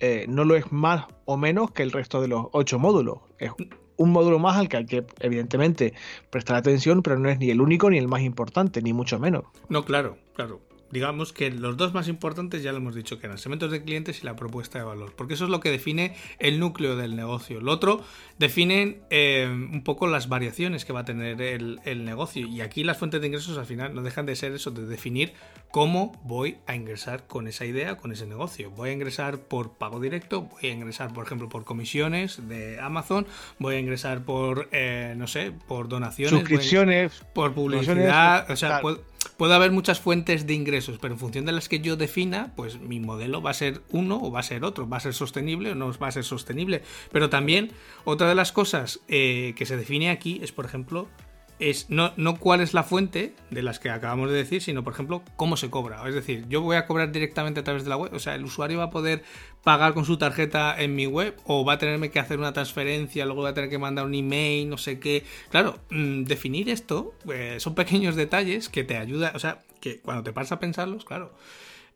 eh, no lo es más o menos que el resto de los ocho módulos. Es un módulo más al que hay que, evidentemente, prestar atención, pero no es ni el único ni el más importante, ni mucho menos. No, claro, claro digamos que los dos más importantes ya lo hemos dicho, que eran segmentos de clientes y la propuesta de valor, porque eso es lo que define el núcleo del negocio. Lo otro define eh, un poco las variaciones que va a tener el, negocio y aquí las fuentes de ingresos al final no dejan de ser eso, de definir cómo voy a ingresar con esa idea, con ese negocio. Voy a ingresar por pago directo, voy a ingresar, por ejemplo, por comisiones de Amazon, voy a ingresar por, eh, no sé, por donaciones, suscripciones, por publicidad, o sea, puede haber muchas fuentes de ingresos, pero en función de las que yo defina, pues mi modelo va a ser uno o va a ser otro, va a ser sostenible o no va a ser sostenible. Pero también otra de las cosas eh, que se define aquí es, por ejemplo, es no, no cuál es la fuente de las que acabamos de decir, sino por ejemplo cómo se cobra. Es decir, yo voy a cobrar directamente a través de la web, o sea, el usuario va a poder pagar con su tarjeta en mi web o va a tenerme que hacer una transferencia, luego va a tener que mandar un email, no sé qué. Claro, mm, definir esto eh, son pequeños detalles que te ayudan, o sea, que cuando te pasas a pensarlos, claro,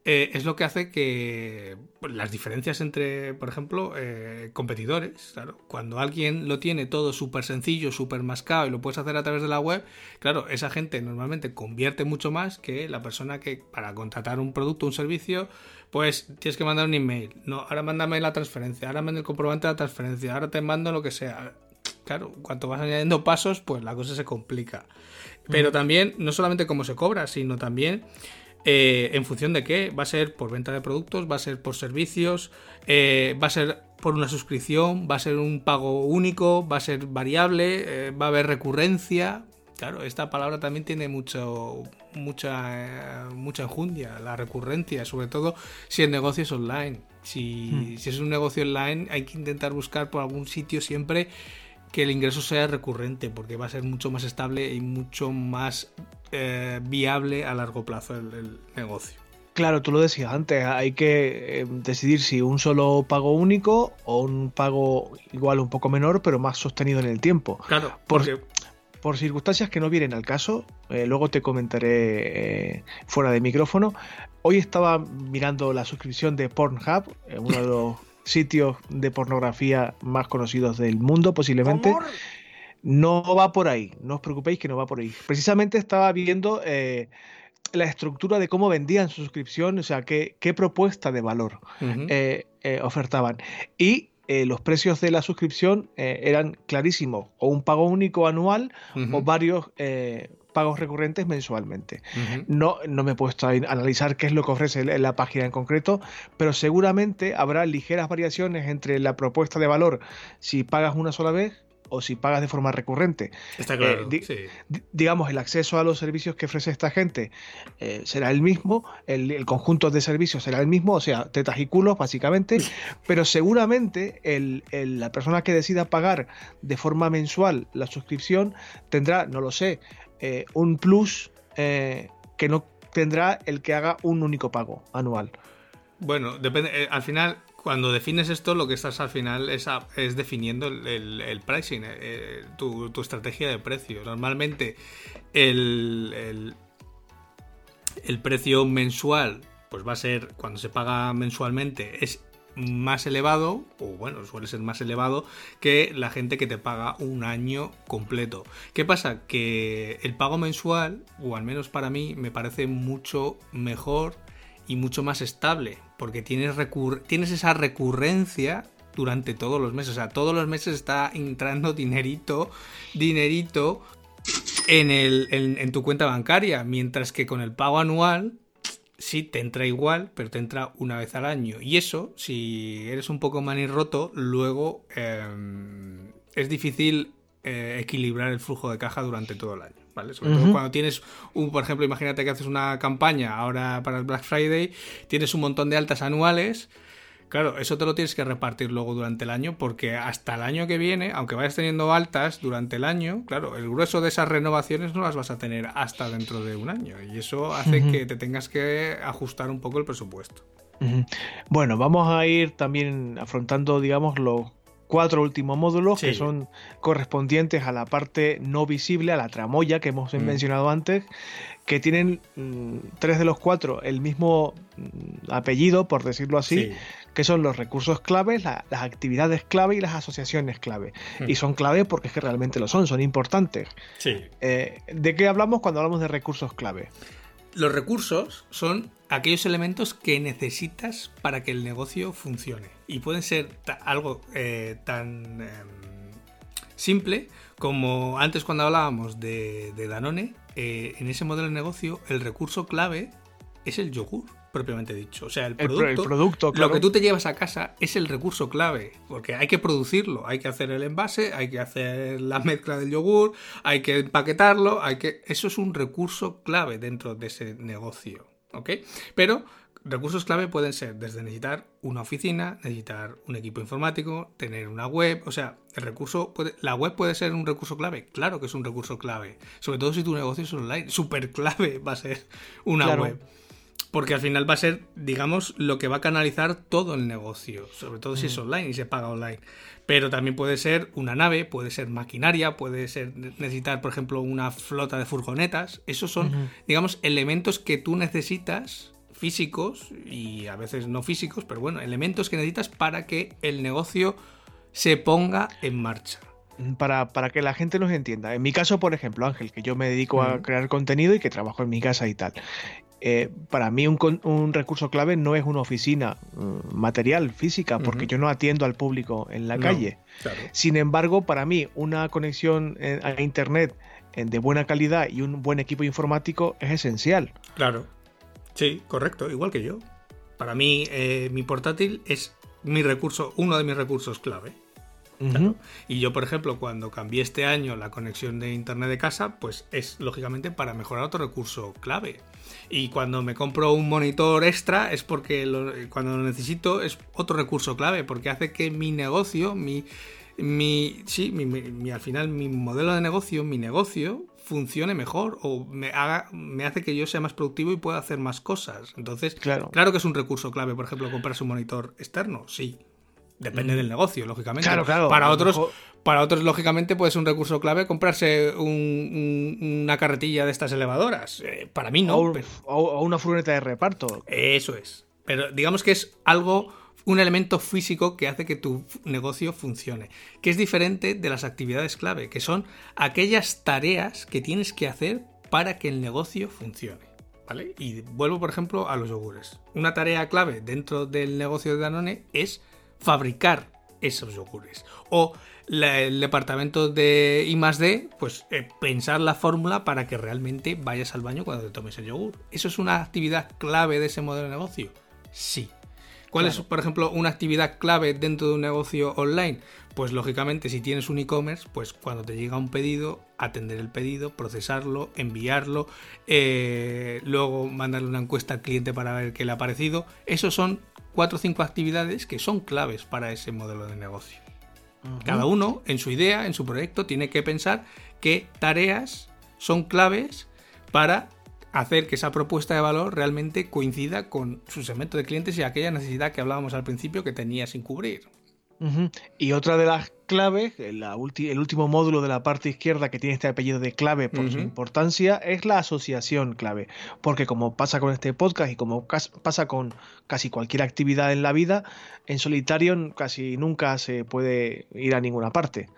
eh, es lo que hace que pues, las diferencias entre, por ejemplo, eh, competidores, claro, cuando alguien lo tiene todo súper sencillo, súper mascado y lo puedes hacer a través de la web, claro, esa gente normalmente convierte mucho más que la persona que para contratar un producto un servicio, pues tienes que mandar un email, no, ahora mándame la transferencia, ahora manda el comprobante de la transferencia, ahora te mando lo que sea. Claro, cuanto vas añadiendo pasos, pues la cosa se complica. Pero también, no solamente cómo se cobra, sino también eh, en función de qué, va a ser por venta de productos, va a ser por servicios, eh, va a ser por una suscripción, va a ser un pago único, va a ser variable, eh, va a haber recurrencia. Claro, esta palabra también tiene mucho, mucha, mucha enjundia, la recurrencia, sobre todo si el negocio es online. Si, hmm. si es un negocio online, hay que intentar buscar por algún sitio siempre que el ingreso sea recurrente, porque va a ser mucho más estable y mucho más eh, viable a largo plazo el, negocio. Claro, tú lo decías antes, hay que eh, decidir si un solo pago único o un pago igual un poco menor, pero más sostenido en el tiempo. Claro, porque... Por, circunstancias que no vienen al caso, eh, luego te comentaré fuera de micrófono. Hoy estaba mirando la suscripción de Pornhub, uno de los sitios de pornografía más conocidos del mundo, posiblemente. No va por ahí, no os preocupéis que no va por ahí. Precisamente estaba viendo eh, la estructura de cómo vendían su suscripción, o sea, qué, qué propuesta de valor eh, eh, ofertaban. Y los precios de la suscripción eran clarísimos, o un pago único anual o varios pagos recurrentes mensualmente. no, no me he puesto a analizar qué es lo que ofrece la página en concreto, pero seguramente habrá ligeras variaciones entre la propuesta de valor si pagas una sola vez o si pagas de forma recurrente. Está eh, claro. Digamos, el acceso a los servicios que ofrece esta gente eh, será el mismo, el, conjunto de servicios será el mismo, o sea, tetas y culos, básicamente, pero seguramente la persona que decida pagar de forma mensual la suscripción tendrá, no lo sé, eh, un plus que no tendrá el que haga un único pago anual. Bueno, depende. Al final, cuando defines esto, lo que estás al final es, definiendo el, pricing, tu, estrategia de precio. Normalmente, el, el, precio mensual, pues va a ser, cuando se paga mensualmente, es más elevado, o bueno, suele ser más elevado que la gente que te paga un año completo. ¿Qué pasa? Que el pago mensual, o al menos para mí, me parece mucho mejor y mucho más estable, porque tienes, tienes esa recurrencia durante todos los meses. O sea, todos los meses está entrando dinerito, dinerito en, el, en tu cuenta bancaria, mientras que con el pago anual sí te entra igual, pero te entra una vez al año. Y eso, si eres un poco manirroto, luego em, es difícil eh, equilibrar el flujo de caja durante todo el año. ¿Vale? Sobre todo cuando tienes un, por ejemplo, imagínate que haces una campaña ahora para el Black Friday, tienes un montón de altas anuales Claro, eso te lo tienes que repartir luego durante el año porque hasta el año que viene, aunque vayas teniendo altas durante el año, claro, el grueso de esas renovaciones no las vas a tener hasta dentro de un año y eso hace que te tengas que ajustar un poco el presupuesto. Bueno, vamos a ir también afrontando, digamos, los cuatro últimos módulos que son correspondientes a la parte no visible, a la tramoya que hemos mm. mencionado antes, que tienen mm, tres de los cuatro el mismo mm, apellido, por decirlo así, que son los recursos claves, las actividades clave y las asociaciones clave. Y son clave porque es que realmente lo son, son importantes. Sí. Eh, ¿De qué hablamos cuando hablamos de recursos clave? Los recursos son aquellos elementos que necesitas para que el negocio funcione. Y pueden ser algo eh, tan em, simple como antes cuando hablábamos de, Danone, eh, en ese modelo de negocio el recurso clave es el yogur propiamente dicho. O sea, el producto, lo que tú te llevas a casa es el recurso clave, porque hay que producirlo, hay que hacer el envase, hay que hacer la mezcla del yogur, hay que empaquetarlo, hay que eso es un recurso clave dentro de ese negocio, ¿ok? Pero recursos clave pueden ser desde necesitar una oficina, necesitar un equipo informático, tener una web, o sea, el recurso puede, la web puede ser un recurso clave, claro que es un recurso clave, sobre todo si tu negocio es online, súper clave va a ser una web. Porque al final va a ser, digamos, lo que va a canalizar todo el negocio, sobre todo si es mm. online y se paga online. Pero también puede ser una nave, puede ser maquinaria, puede ser necesitar, por ejemplo, una flota de furgonetas. Esos son, digamos, elementos que tú necesitas físicos y a veces no físicos, pero bueno, elementos que necesitas para que el negocio se ponga en marcha. Para, para, que la gente nos entienda. En mi caso, por ejemplo, Ángel, que yo me dedico a crear contenido y que trabajo en mi casa y tal. Eh, para mí un, recurso clave no es una oficina mm, material, física, porque yo no atiendo al público en la calle. Sin embargo, para mí una conexión eh, a Internet eh, de buena calidad y un buen equipo informático es esencial. Claro. Sí, correcto, igual que yo. Para mí mi portátil es mi recurso, uno de mis recursos clave. Y yo, por ejemplo, cuando cambié este año la conexión de internet de casa, pues es lógicamente para mejorar otro recurso clave. Y cuando me compro un monitor extra es porque cuando lo necesito es otro recurso clave, porque hace que mi negocio, mi, mi sí, mi, al final mi modelo de negocio, mi negocio funcione mejor o me haga me hace que yo sea más productivo y pueda hacer más cosas. Entonces, claro, claro que es un recurso clave, por ejemplo, comprarse un monitor externo, sí. Depende mm. del negocio, lógicamente. Claro, claro. Para otros, para otros, lógicamente, puede ser un recurso clave comprarse una carretilla de estas elevadoras. Eh, para mí no. o, una furgoneta de reparto. Eso es. Pero digamos que es algo un elemento físico que hace que tu negocio funcione, que es diferente de las actividades clave, que son aquellas tareas que tienes que hacer para que el negocio funcione. ¿Vale? Y vuelvo, por ejemplo, a los yogures. Una tarea clave dentro del negocio de Danone es fabricar esos yogures. O el departamento de I D, pues eh, pensar la fórmula para que realmente vayas al baño cuando te tomes el yogur. ¿Eso es una actividad clave de ese modelo de negocio? Sí. ¿Cuál es, por ejemplo, una actividad clave dentro de un negocio online? Pues lógicamente, si tienes un e-commerce, pues cuando te llega un pedido, atender el pedido, procesarlo, enviarlo, eh, luego mandarle una encuesta al cliente para ver qué le ha parecido. Esos son cuatro o cinco actividades que son claves para ese modelo de negocio. Cada uno, en su idea, en su proyecto, tiene que pensar qué tareas son claves para hacer que esa propuesta de valor realmente coincida con su segmento de clientes y aquella necesidad que hablábamos al principio que tenía sin cubrir. Y otra de las claves, el último módulo de la parte izquierda que tiene este apellido de clave por su importancia, es la asociación clave. Porque como pasa con este podcast y como pasa con casi cualquier actividad en la vida, en solitario casi nunca se puede ir a ninguna parte.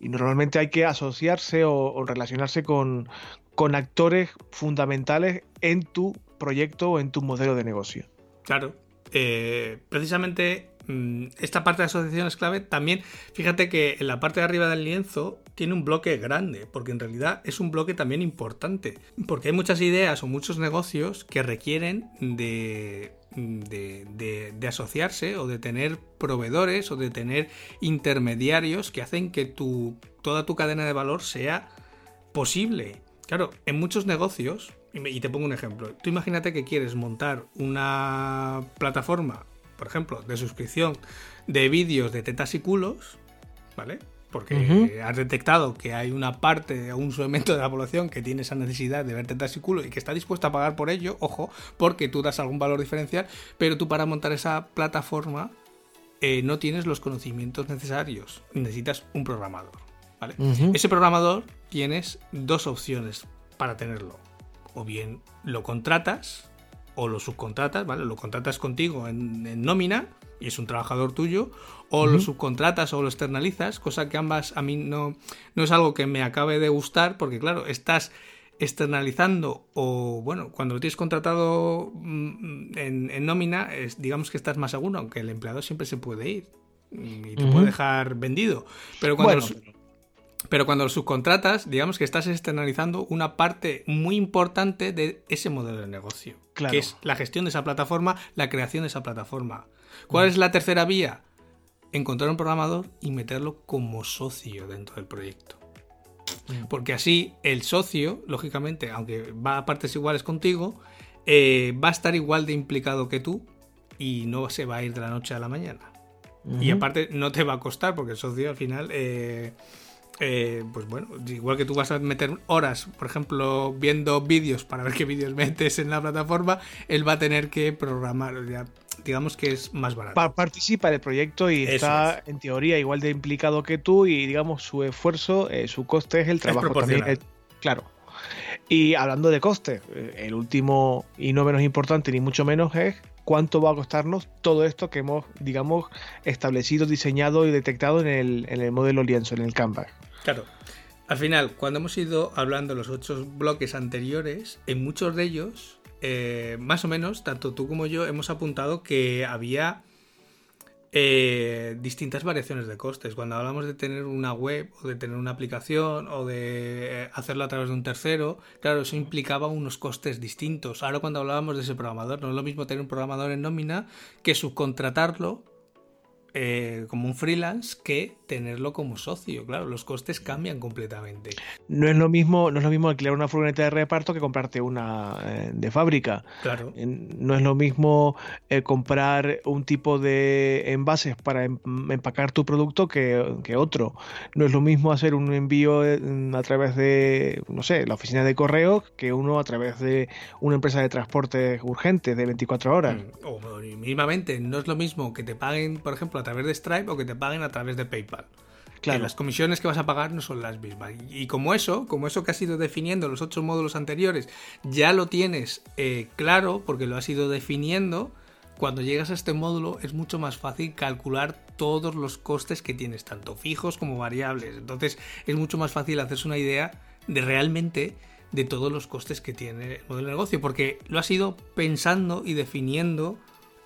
Y normalmente hay que asociarse o relacionarse con, con actores fundamentales en tu proyecto o en tu modelo de negocio. Claro. Eh, precisamente esta parte de asociación es clave. También fíjate que en la parte de arriba del lienzo tiene un bloque grande, porque en realidad es un bloque también importante. Porque hay muchas ideas o muchos negocios que requieren de, de, de, asociarse o de tener proveedores o de tener intermediarios que hacen que tu, toda tu cadena de valor sea posible. Claro, en muchos negocios, y te pongo un ejemplo, tú imagínate que quieres montar una plataforma, por ejemplo, de suscripción de vídeos de tetas y culos, ¿vale? Porque has detectado que hay una parte o un segmento de la población que tiene esa necesidad de ver tetas y culos y que está dispuesta a pagar por ello, ojo, porque tú das algún valor diferencial, pero tú para montar esa plataforma eh, no tienes los conocimientos necesarios, necesitas un programador. Ese programador tienes dos opciones para tenerlo. O bien lo contratas o lo subcontratas, ¿vale? Lo contratas contigo en, nómina y es un trabajador tuyo, o lo subcontratas o lo externalizas, cosa que ambas a mí no, no es algo que me acabe de gustar, porque claro, estás externalizando o bueno, cuando lo tienes contratado mm, en, nómina, es, digamos que estás más seguro, aunque el empleado siempre se puede ir y te puede dejar vendido. Pero cuando pero cuando lo subcontratas, digamos que estás externalizando una parte muy importante de ese modelo de negocio, que es la gestión de esa plataforma, la creación de esa plataforma. ¿Cuál mm. es la tercera vía? Encontrar un programador y meterlo como socio dentro del proyecto. Mm. Porque así el socio, lógicamente, aunque va a partes iguales contigo, eh, va a estar igual de implicado que tú y no se va a ir de la noche a la mañana. Y aparte no te va a costar porque el socio al final... Eh, eh, pues bueno, igual que tú vas a meter horas, por ejemplo, viendo vídeos para ver qué vídeos metes en la plataforma, él va a tener que programar, digamos que es más barato. participa del proyecto y está en teoría igual de implicado que tú y digamos su esfuerzo, eh, su coste es el trabajo también. claro. Y hablando de coste, eh, el último y no menos importante ni mucho menos es cuánto va a costarnos todo esto que hemos, digamos, establecido, diseñado y detectado en el, en el modelo lienzo, en el Canvas. Claro. Al final, cuando hemos ido hablando los ocho bloques anteriores, en muchos de ellos, eh, más o menos, tanto tú como yo hemos apuntado que había eh, distintas variaciones de costes. Cuando hablamos de tener una web o de tener una aplicación o de eh, hacerlo a través de un tercero, claro, eso implicaba unos costes distintos. Ahora cuando hablábamos de ese programador, no es lo mismo tener un programador en nómina que subcontratarlo eh, como un freelance que tenerlo como socio. Claro, los costes cambian completamente. No es lo mismo, no es lo mismo alquilar una furgoneta de reparto que comprarte una eh, de fábrica. Claro. No es lo mismo eh, comprar un tipo de envases para em, empacar tu producto que, que, otro. No es lo mismo hacer un envío a través de, no sé, la oficina de correos que uno a través de una empresa de transporte urgente de 24 horas. Mm, o mínimamente, no es lo mismo que te paguen, por ejemplo, a través de Stripe o que te paguen a través de PayPal. Claro. las comisiones que vas a pagar no son las mismas. Y como eso, como eso que has ido definiendo los ocho módulos anteriores, ya lo tienes eh, claro porque lo has ido definiendo, cuando llegas a este módulo es mucho más fácil calcular todos los costes que tienes, tanto fijos como variables. Entonces es mucho más fácil hacerse una idea de realmente de todos los costes que tiene el modelo de negocio, porque lo has ido pensando y definiendo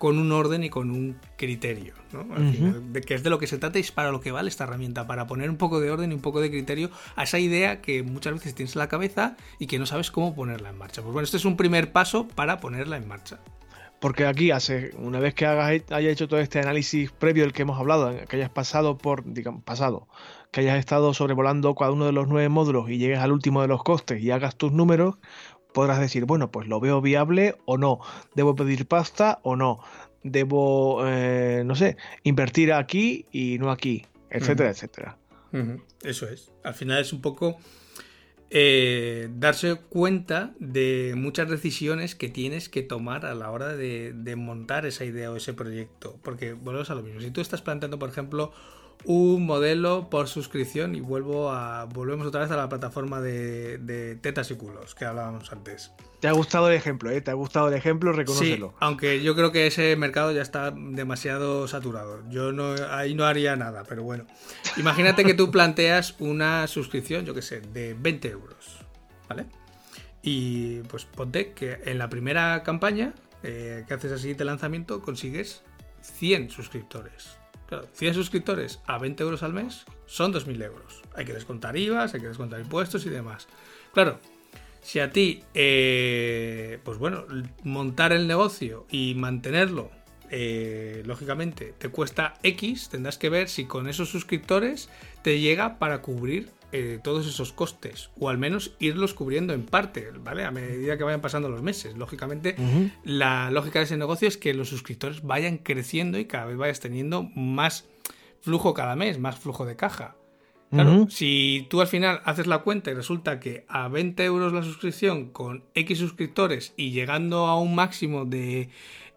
con un orden y con un criterio, ¿no? de que es de lo que se trata y es para lo que vale esta herramienta, para poner un poco de orden y un poco de criterio a esa idea que muchas veces tienes en la cabeza y que no sabes cómo ponerla en marcha. Pues bueno, este es un primer paso para ponerla en marcha. Porque aquí hace, una vez que hagas, hayas hecho todo este análisis previo del que hemos hablado, que hayas pasado por, digamos, pasado, que hayas estado sobrevolando cada uno de los nueve módulos y llegues al último de los costes y hagas tus números, podrás decir, bueno, pues lo veo viable o no, debo pedir pasta o no, debo, eh, no sé, invertir aquí y no aquí, etcétera, etcétera. Eso es. Al final es un poco eh, darse cuenta de muchas decisiones que tienes que tomar a la hora de, de montar esa idea o ese proyecto. Porque volvemos a lo mismo. Si tú estás planteando, por ejemplo, un modelo por suscripción y vuelvo a volvemos otra vez a la plataforma de, tetas y culos que hablábamos antes. Te ha gustado el ejemplo, ¿eh? Te ha gustado el ejemplo, reconócelo. Sí, aunque yo creo que ese mercado ya está demasiado saturado. Yo no ahí no haría nada, pero bueno. Imagínate que tú planteas una suscripción, yo qué sé, de 20 euros, ¿vale? Y pues ponte que en la primera campaña eh, que haces así de lanzamiento consigues 100 suscriptores 100 suscriptores a 20 euros al mes son 2.000 euros. Hay que descontar IVAs, hay que descontar impuestos y demás. Claro, si a ti, eh, pues bueno, montar el negocio y mantenerlo, eh, lógicamente, te cuesta X, tendrás que ver si con esos suscriptores te llega para cubrir eh, todos esos costes, o al menos irlos cubriendo en parte, ¿vale? A medida que vayan pasando los meses. Lógicamente, la lógica de ese negocio es que los suscriptores vayan creciendo y cada vez vayas teniendo más flujo cada mes, más flujo de caja. Claro, si tú al final haces la cuenta y resulta que a 20 euros la suscripción con X suscriptores y llegando a un máximo de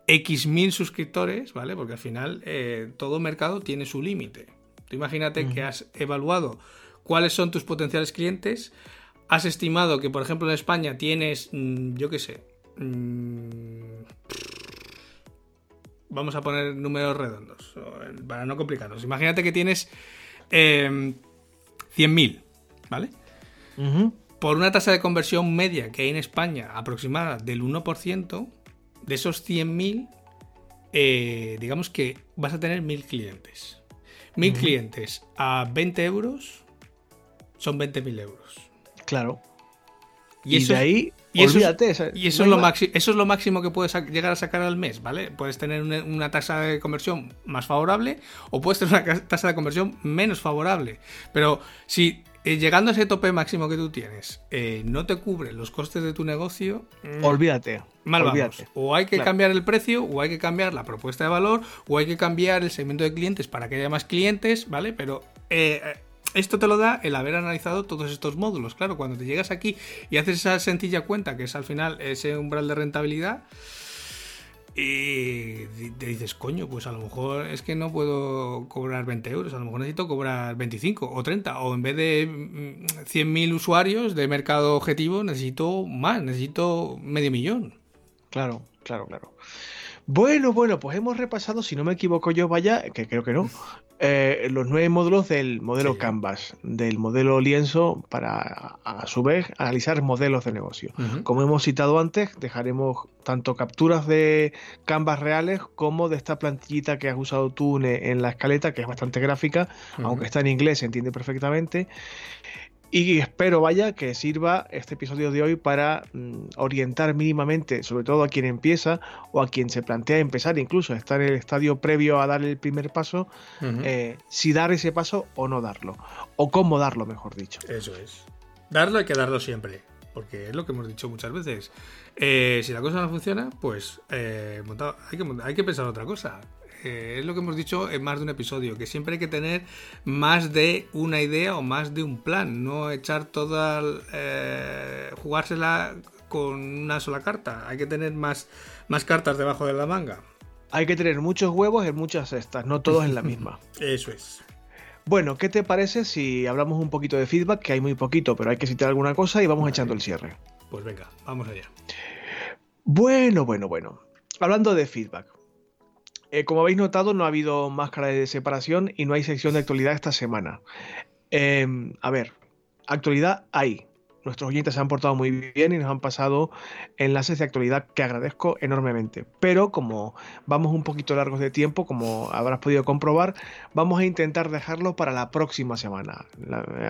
X mil suscriptores, ¿vale? Porque al final eh, todo mercado tiene su límite. Tú imagínate que has evaluado cuáles son tus potenciales clientes. Has estimado que, por ejemplo, en España tienes, mm, yo qué sé, mm, vamos a poner números redondos, para no complicarnos. Imagínate que tienes 100.000, em, ¿vale? Por una tasa de conversión media que hay en España aproximada del 1%, de esos 100.000, eh, digamos que vas a tener 1.000 clientes. 1.000 clientes a 20 euros son 20.000 euros. Claro. Y, eso, de ahí, y olvídate. Eso, y eso, es lo eso es lo máximo que puedes llegar a sacar al mes, ¿vale? Puedes tener una, tasa de conversión más favorable o puedes tener una tasa de conversión menos favorable. Pero si eh, llegando a ese tope máximo que tú tienes eh, no te cubre los costes de tu negocio, mm, olvídate. Mal olvídate. O hay que cambiar el precio, o hay que cambiar la propuesta de valor, o hay que cambiar el segmento de clientes para que haya más clientes, ¿vale? Pero eh, esto te lo da el haber analizado todos estos módulos. Claro, cuando te llegas aquí y haces esa sencilla cuenta, que es al final ese umbral de rentabilidad, y te dices, coño, pues a lo mejor es que no puedo cobrar 20 euros, a lo mejor necesito cobrar 25 o 30, o en vez de 100.000 mm, usuarios de mercado objetivo, necesito más, necesito medio millón. Claro, claro, claro. Bueno, bueno, pues hemos repasado, si no me equivoco yo, vaya, que creo que no, eh, los nueve módulos del modelo Canvas, del modelo lienzo, para a su vez analizar modelos de negocio. Como hemos citado antes, dejaremos tanto capturas de Canvas reales como de esta plantillita que has usado tú en la escaleta, que es bastante gráfica, aunque está en inglés, se entiende perfectamente. Y espero, vaya, que sirva este episodio de hoy para mm, orientar mínimamente, sobre todo a quien empieza o a quien se plantea empezar, incluso estar en el estadio previo a dar el primer paso, eh, si dar ese paso o no darlo, o cómo darlo, mejor dicho. Eso es. Darlo hay que darlo siempre, porque es lo que hemos dicho muchas veces. Eh, si la cosa no funciona, pues eh, hay, que, hay que pensar otra cosa es lo que hemos dicho en más de un episodio, que siempre hay que tener más de una idea o más de un plan, no echar toda, eh, jugársela con una sola carta, hay que tener más, más cartas debajo de la manga. Hay que tener muchos huevos en muchas cestas, no todos en la misma. Eso es. Bueno, ¿qué te parece si hablamos un poquito de feedback? Que hay muy poquito, pero hay que citar alguna cosa y vamos echando el cierre. Pues venga, vamos allá. Bueno, bueno, bueno. Hablando de feedback. Eh, como habéis notado, no ha habido máscara de separación y no hay sección de actualidad esta semana. Em, a ver, actualidad hay. Nuestros oyentes se han portado muy bien y nos han pasado enlaces de actualidad que agradezco enormemente. Pero como vamos un poquito largos de tiempo, como habrás podido comprobar, vamos a intentar dejarlo para la próxima semana.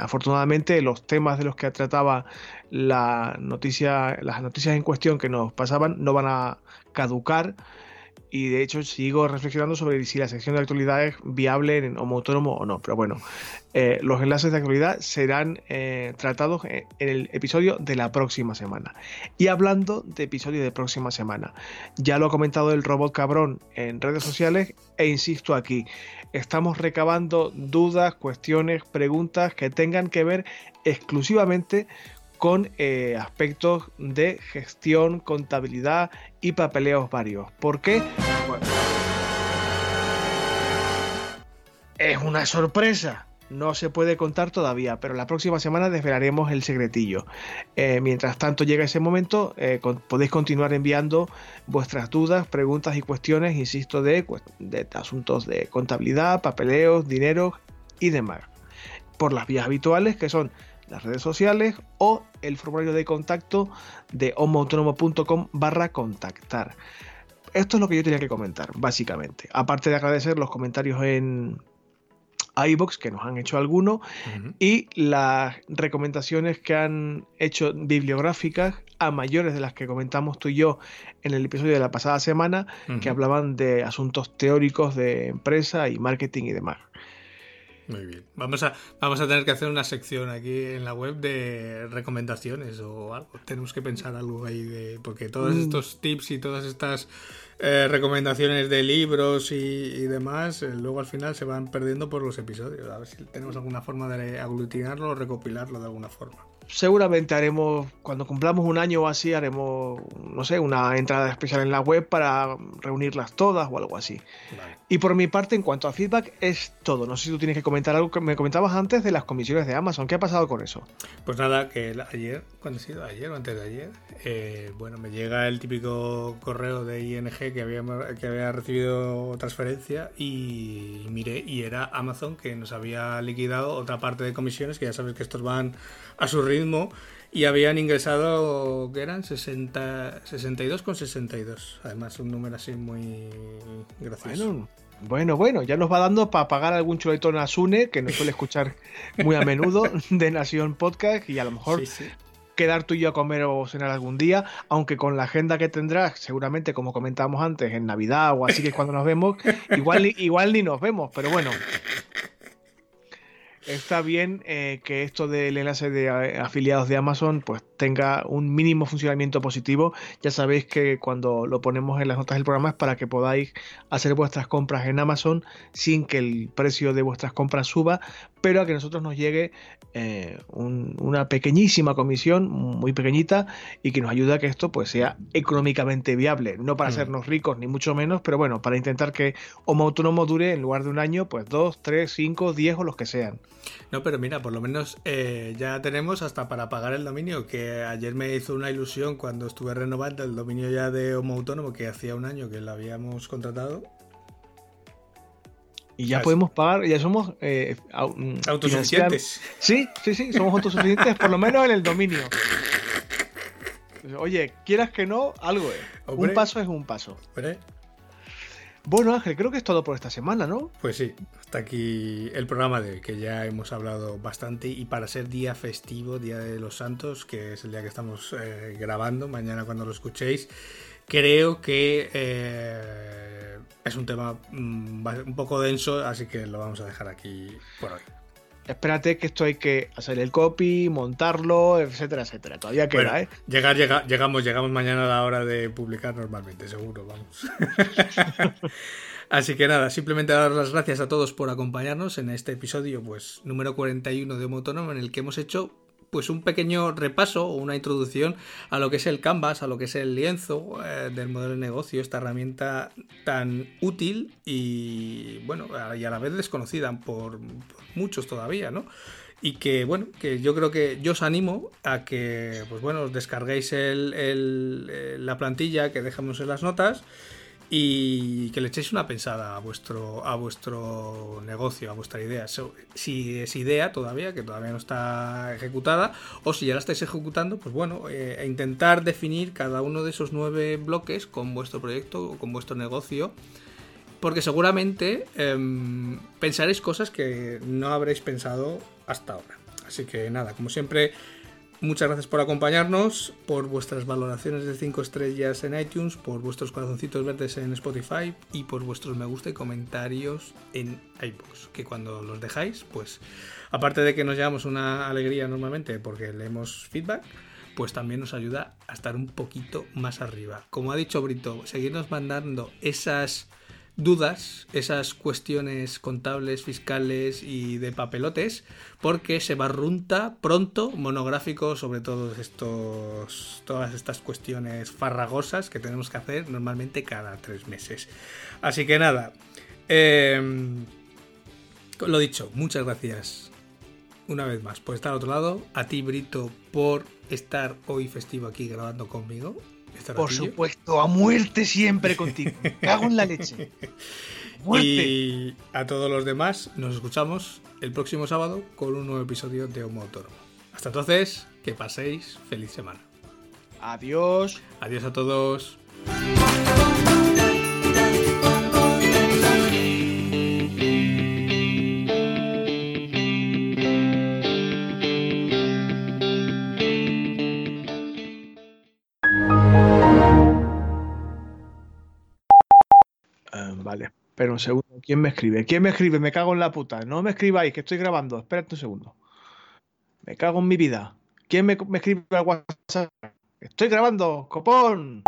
afortunadamente, los temas de los que trataba la noticia, las noticias en cuestión que nos pasaban no van a caducar y de hecho sigo reflexionando sobre si la sección de actualidad es viable en Homo Autónomo o no. Pero bueno, eh, los enlaces de actualidad serán eh, tratados en el episodio de la próxima semana. Y hablando de episodio de próxima semana, ya lo ha comentado el robot cabrón en redes sociales e insisto aquí, estamos recabando dudas, cuestiones, preguntas que tengan que ver exclusivamente con eh, aspectos de gestión, contabilidad y papeleos varios. ¿Por qué? es una sorpresa. No se puede contar todavía, pero la próxima semana desvelaremos el secretillo. Eh, mientras tanto llega ese momento, eh, podéis continuar enviando vuestras dudas, preguntas y cuestiones, insisto, de, de asuntos de contabilidad, papeleos, dinero y demás. Por las vías habituales que son las redes sociales o el formulario de contacto de homoautónomo.com barra contactar. Esto es lo que yo tenía que comentar, básicamente. Aparte de agradecer los comentarios en iBox, que nos han hecho algunos, y las recomendaciones que han hecho bibliográficas a mayores de las que comentamos tú y yo en el episodio de la pasada semana, que hablaban de asuntos teóricos de empresa y marketing y demás. Muy bien. Vamos a, vamos a tener que hacer una sección aquí en la web de recomendaciones o algo. Tenemos que pensar algo ahí de. Porque todos mm. estos tips y todas estas eh, recomendaciones de libros y, demás, eh, luego al final se van perdiendo por los episodios. A ver si tenemos alguna forma de aglutinarlo o recopilarlo de alguna forma seguramente haremos, cuando cumplamos un año o así, haremos, no sé, una entrada especial en la web para reunirlas todas o algo así. Y por mi parte, en cuanto a feedback, es todo. No sé si tú tienes que comentar algo que me comentabas antes de las comisiones de Amazon. ¿Qué ha pasado con eso? Pues nada, que ayer, cuando ha sido? Ayer o antes de ayer, eh, bueno, me llega el típico correo de ING que había, que había recibido transferencia y miré y era Amazon que nos había liquidado otra parte de comisiones, que ya sabes que estos van a su ritmo y habían ingresado, que eran? 60, 62 con 62. Además, un número así muy gracioso. Bueno, bueno, ya nos va dando para pagar algún chuletón a Sune, que nos suele escuchar muy a menudo, de Nación Podcast, y a lo mejor quedar tú y yo a comer o cenar algún día, aunque con la agenda que tendrás, seguramente, como comentábamos antes, en Navidad o así que es cuando nos vemos, igual, igual ni nos vemos, pero bueno, está bien eh, que esto del enlace de eh, afiliados de Amazon pues tenga un mínimo funcionamiento positivo. Ya sabéis que cuando lo ponemos en las notas del programa es para que podáis hacer vuestras compras en Amazon sin que el precio de vuestras compras suba, pero a que nosotros nos llegue eh, una pequeñísima comisión, muy pequeñita, y que nos ayude a que esto pues sea económicamente viable. No para mm. hacernos ricos ni mucho menos, pero bueno, para intentar que Homo Autónomo dure en lugar de un año, pues dos, tres, cinco, diez o los que sean. No, pero mira, por lo menos eh, ya tenemos hasta para pagar el dominio, que ayer me hizo una ilusión cuando estuve renovando el dominio ya de Homo Autónomo, que hacía un año que lo habíamos contratado. Y ya podemos pagar, ya somos eh, mm, autosuficientes. Sí, sí, sí, somos autosuficientes por lo menos en el dominio. Oye, quieras que no, algo es. un paso es un paso. Bueno, Ángel, creo que es todo por esta semana, ¿no? Pues sí, hasta aquí el programa de hoy, que ya hemos hablado bastante y para ser día festivo, Día de los Santos, que es el día que estamos eh, grabando, mañana cuando lo escuchéis, creo que eh, es un tema mm, un poco denso, así que lo vamos a dejar aquí por hoy. Espérate que esto hay que hacer el copy, montarlo, etcétera, etcétera. Todavía queda, ¿eh? Llegar, llegamos, llegamos mañana a la hora de publicar normalmente, seguro, vamos. Así que nada, simplemente dar las gracias a todos por acompañarnos en este episodio, pues número 41 de Homo en el que hemos hecho pues un pequeño repaso o una introducción a lo que es el canvas, a lo que es el lienzo eh, del modelo de negocio, esta herramienta tan útil y bueno, y a la vez desconocida por, muchos todavía, ¿no? Y que bueno, que yo creo que yo os animo a que pues bueno, os descarguéis el, la plantilla que dejamos en las notas y que le echéis una pensada a vuestro, a vuestro negocio, a vuestra idea. Si es idea todavía, que todavía no está ejecutada, o si ya la estáis ejecutando, pues bueno, eh, intentar definir cada uno de esos nueve bloques con vuestro proyecto o con vuestro negocio. Porque seguramente em, pensaréis cosas que no habréis pensado hasta ahora. Así que nada, como siempre, Muchas gracias por acompañarnos, por vuestras valoraciones de 5 estrellas en iTunes, por vuestros corazoncitos verdes en Spotify y por vuestros me gusta y comentarios en iBooks, que cuando los dejáis, pues aparte de que nos llevamos una alegría normalmente porque leemos feedback, pues también nos ayuda a estar un poquito más arriba. Como ha dicho Brito, seguirnos mandando esas dudas, esas cuestiones contables, fiscales y de papelotes, porque se barrunta pronto monográfico sobre todos estos, todas estas cuestiones farragosas que tenemos que hacer normalmente cada tres meses. Así que nada, em, lo dicho, muchas gracias una vez más por estar al otro lado, a ti Brito por estar hoy festivo aquí grabando conmigo. Por supuesto, a muerte siempre contigo. cago en la leche. Y a todos los demás, nos escuchamos el próximo sábado con un nuevo episodio de Homo Autónomo. Hasta entonces, que paséis feliz semana. Adiós. Adiós a todos. Pero un segundo, ¿quién me escribe? ¿Quién me escribe? Me cago en la puta. No me escribáis, que estoy grabando. Espérate un segundo. Me cago en mi vida. ¿Quién me, me escribe al WhatsApp? Estoy grabando, copón.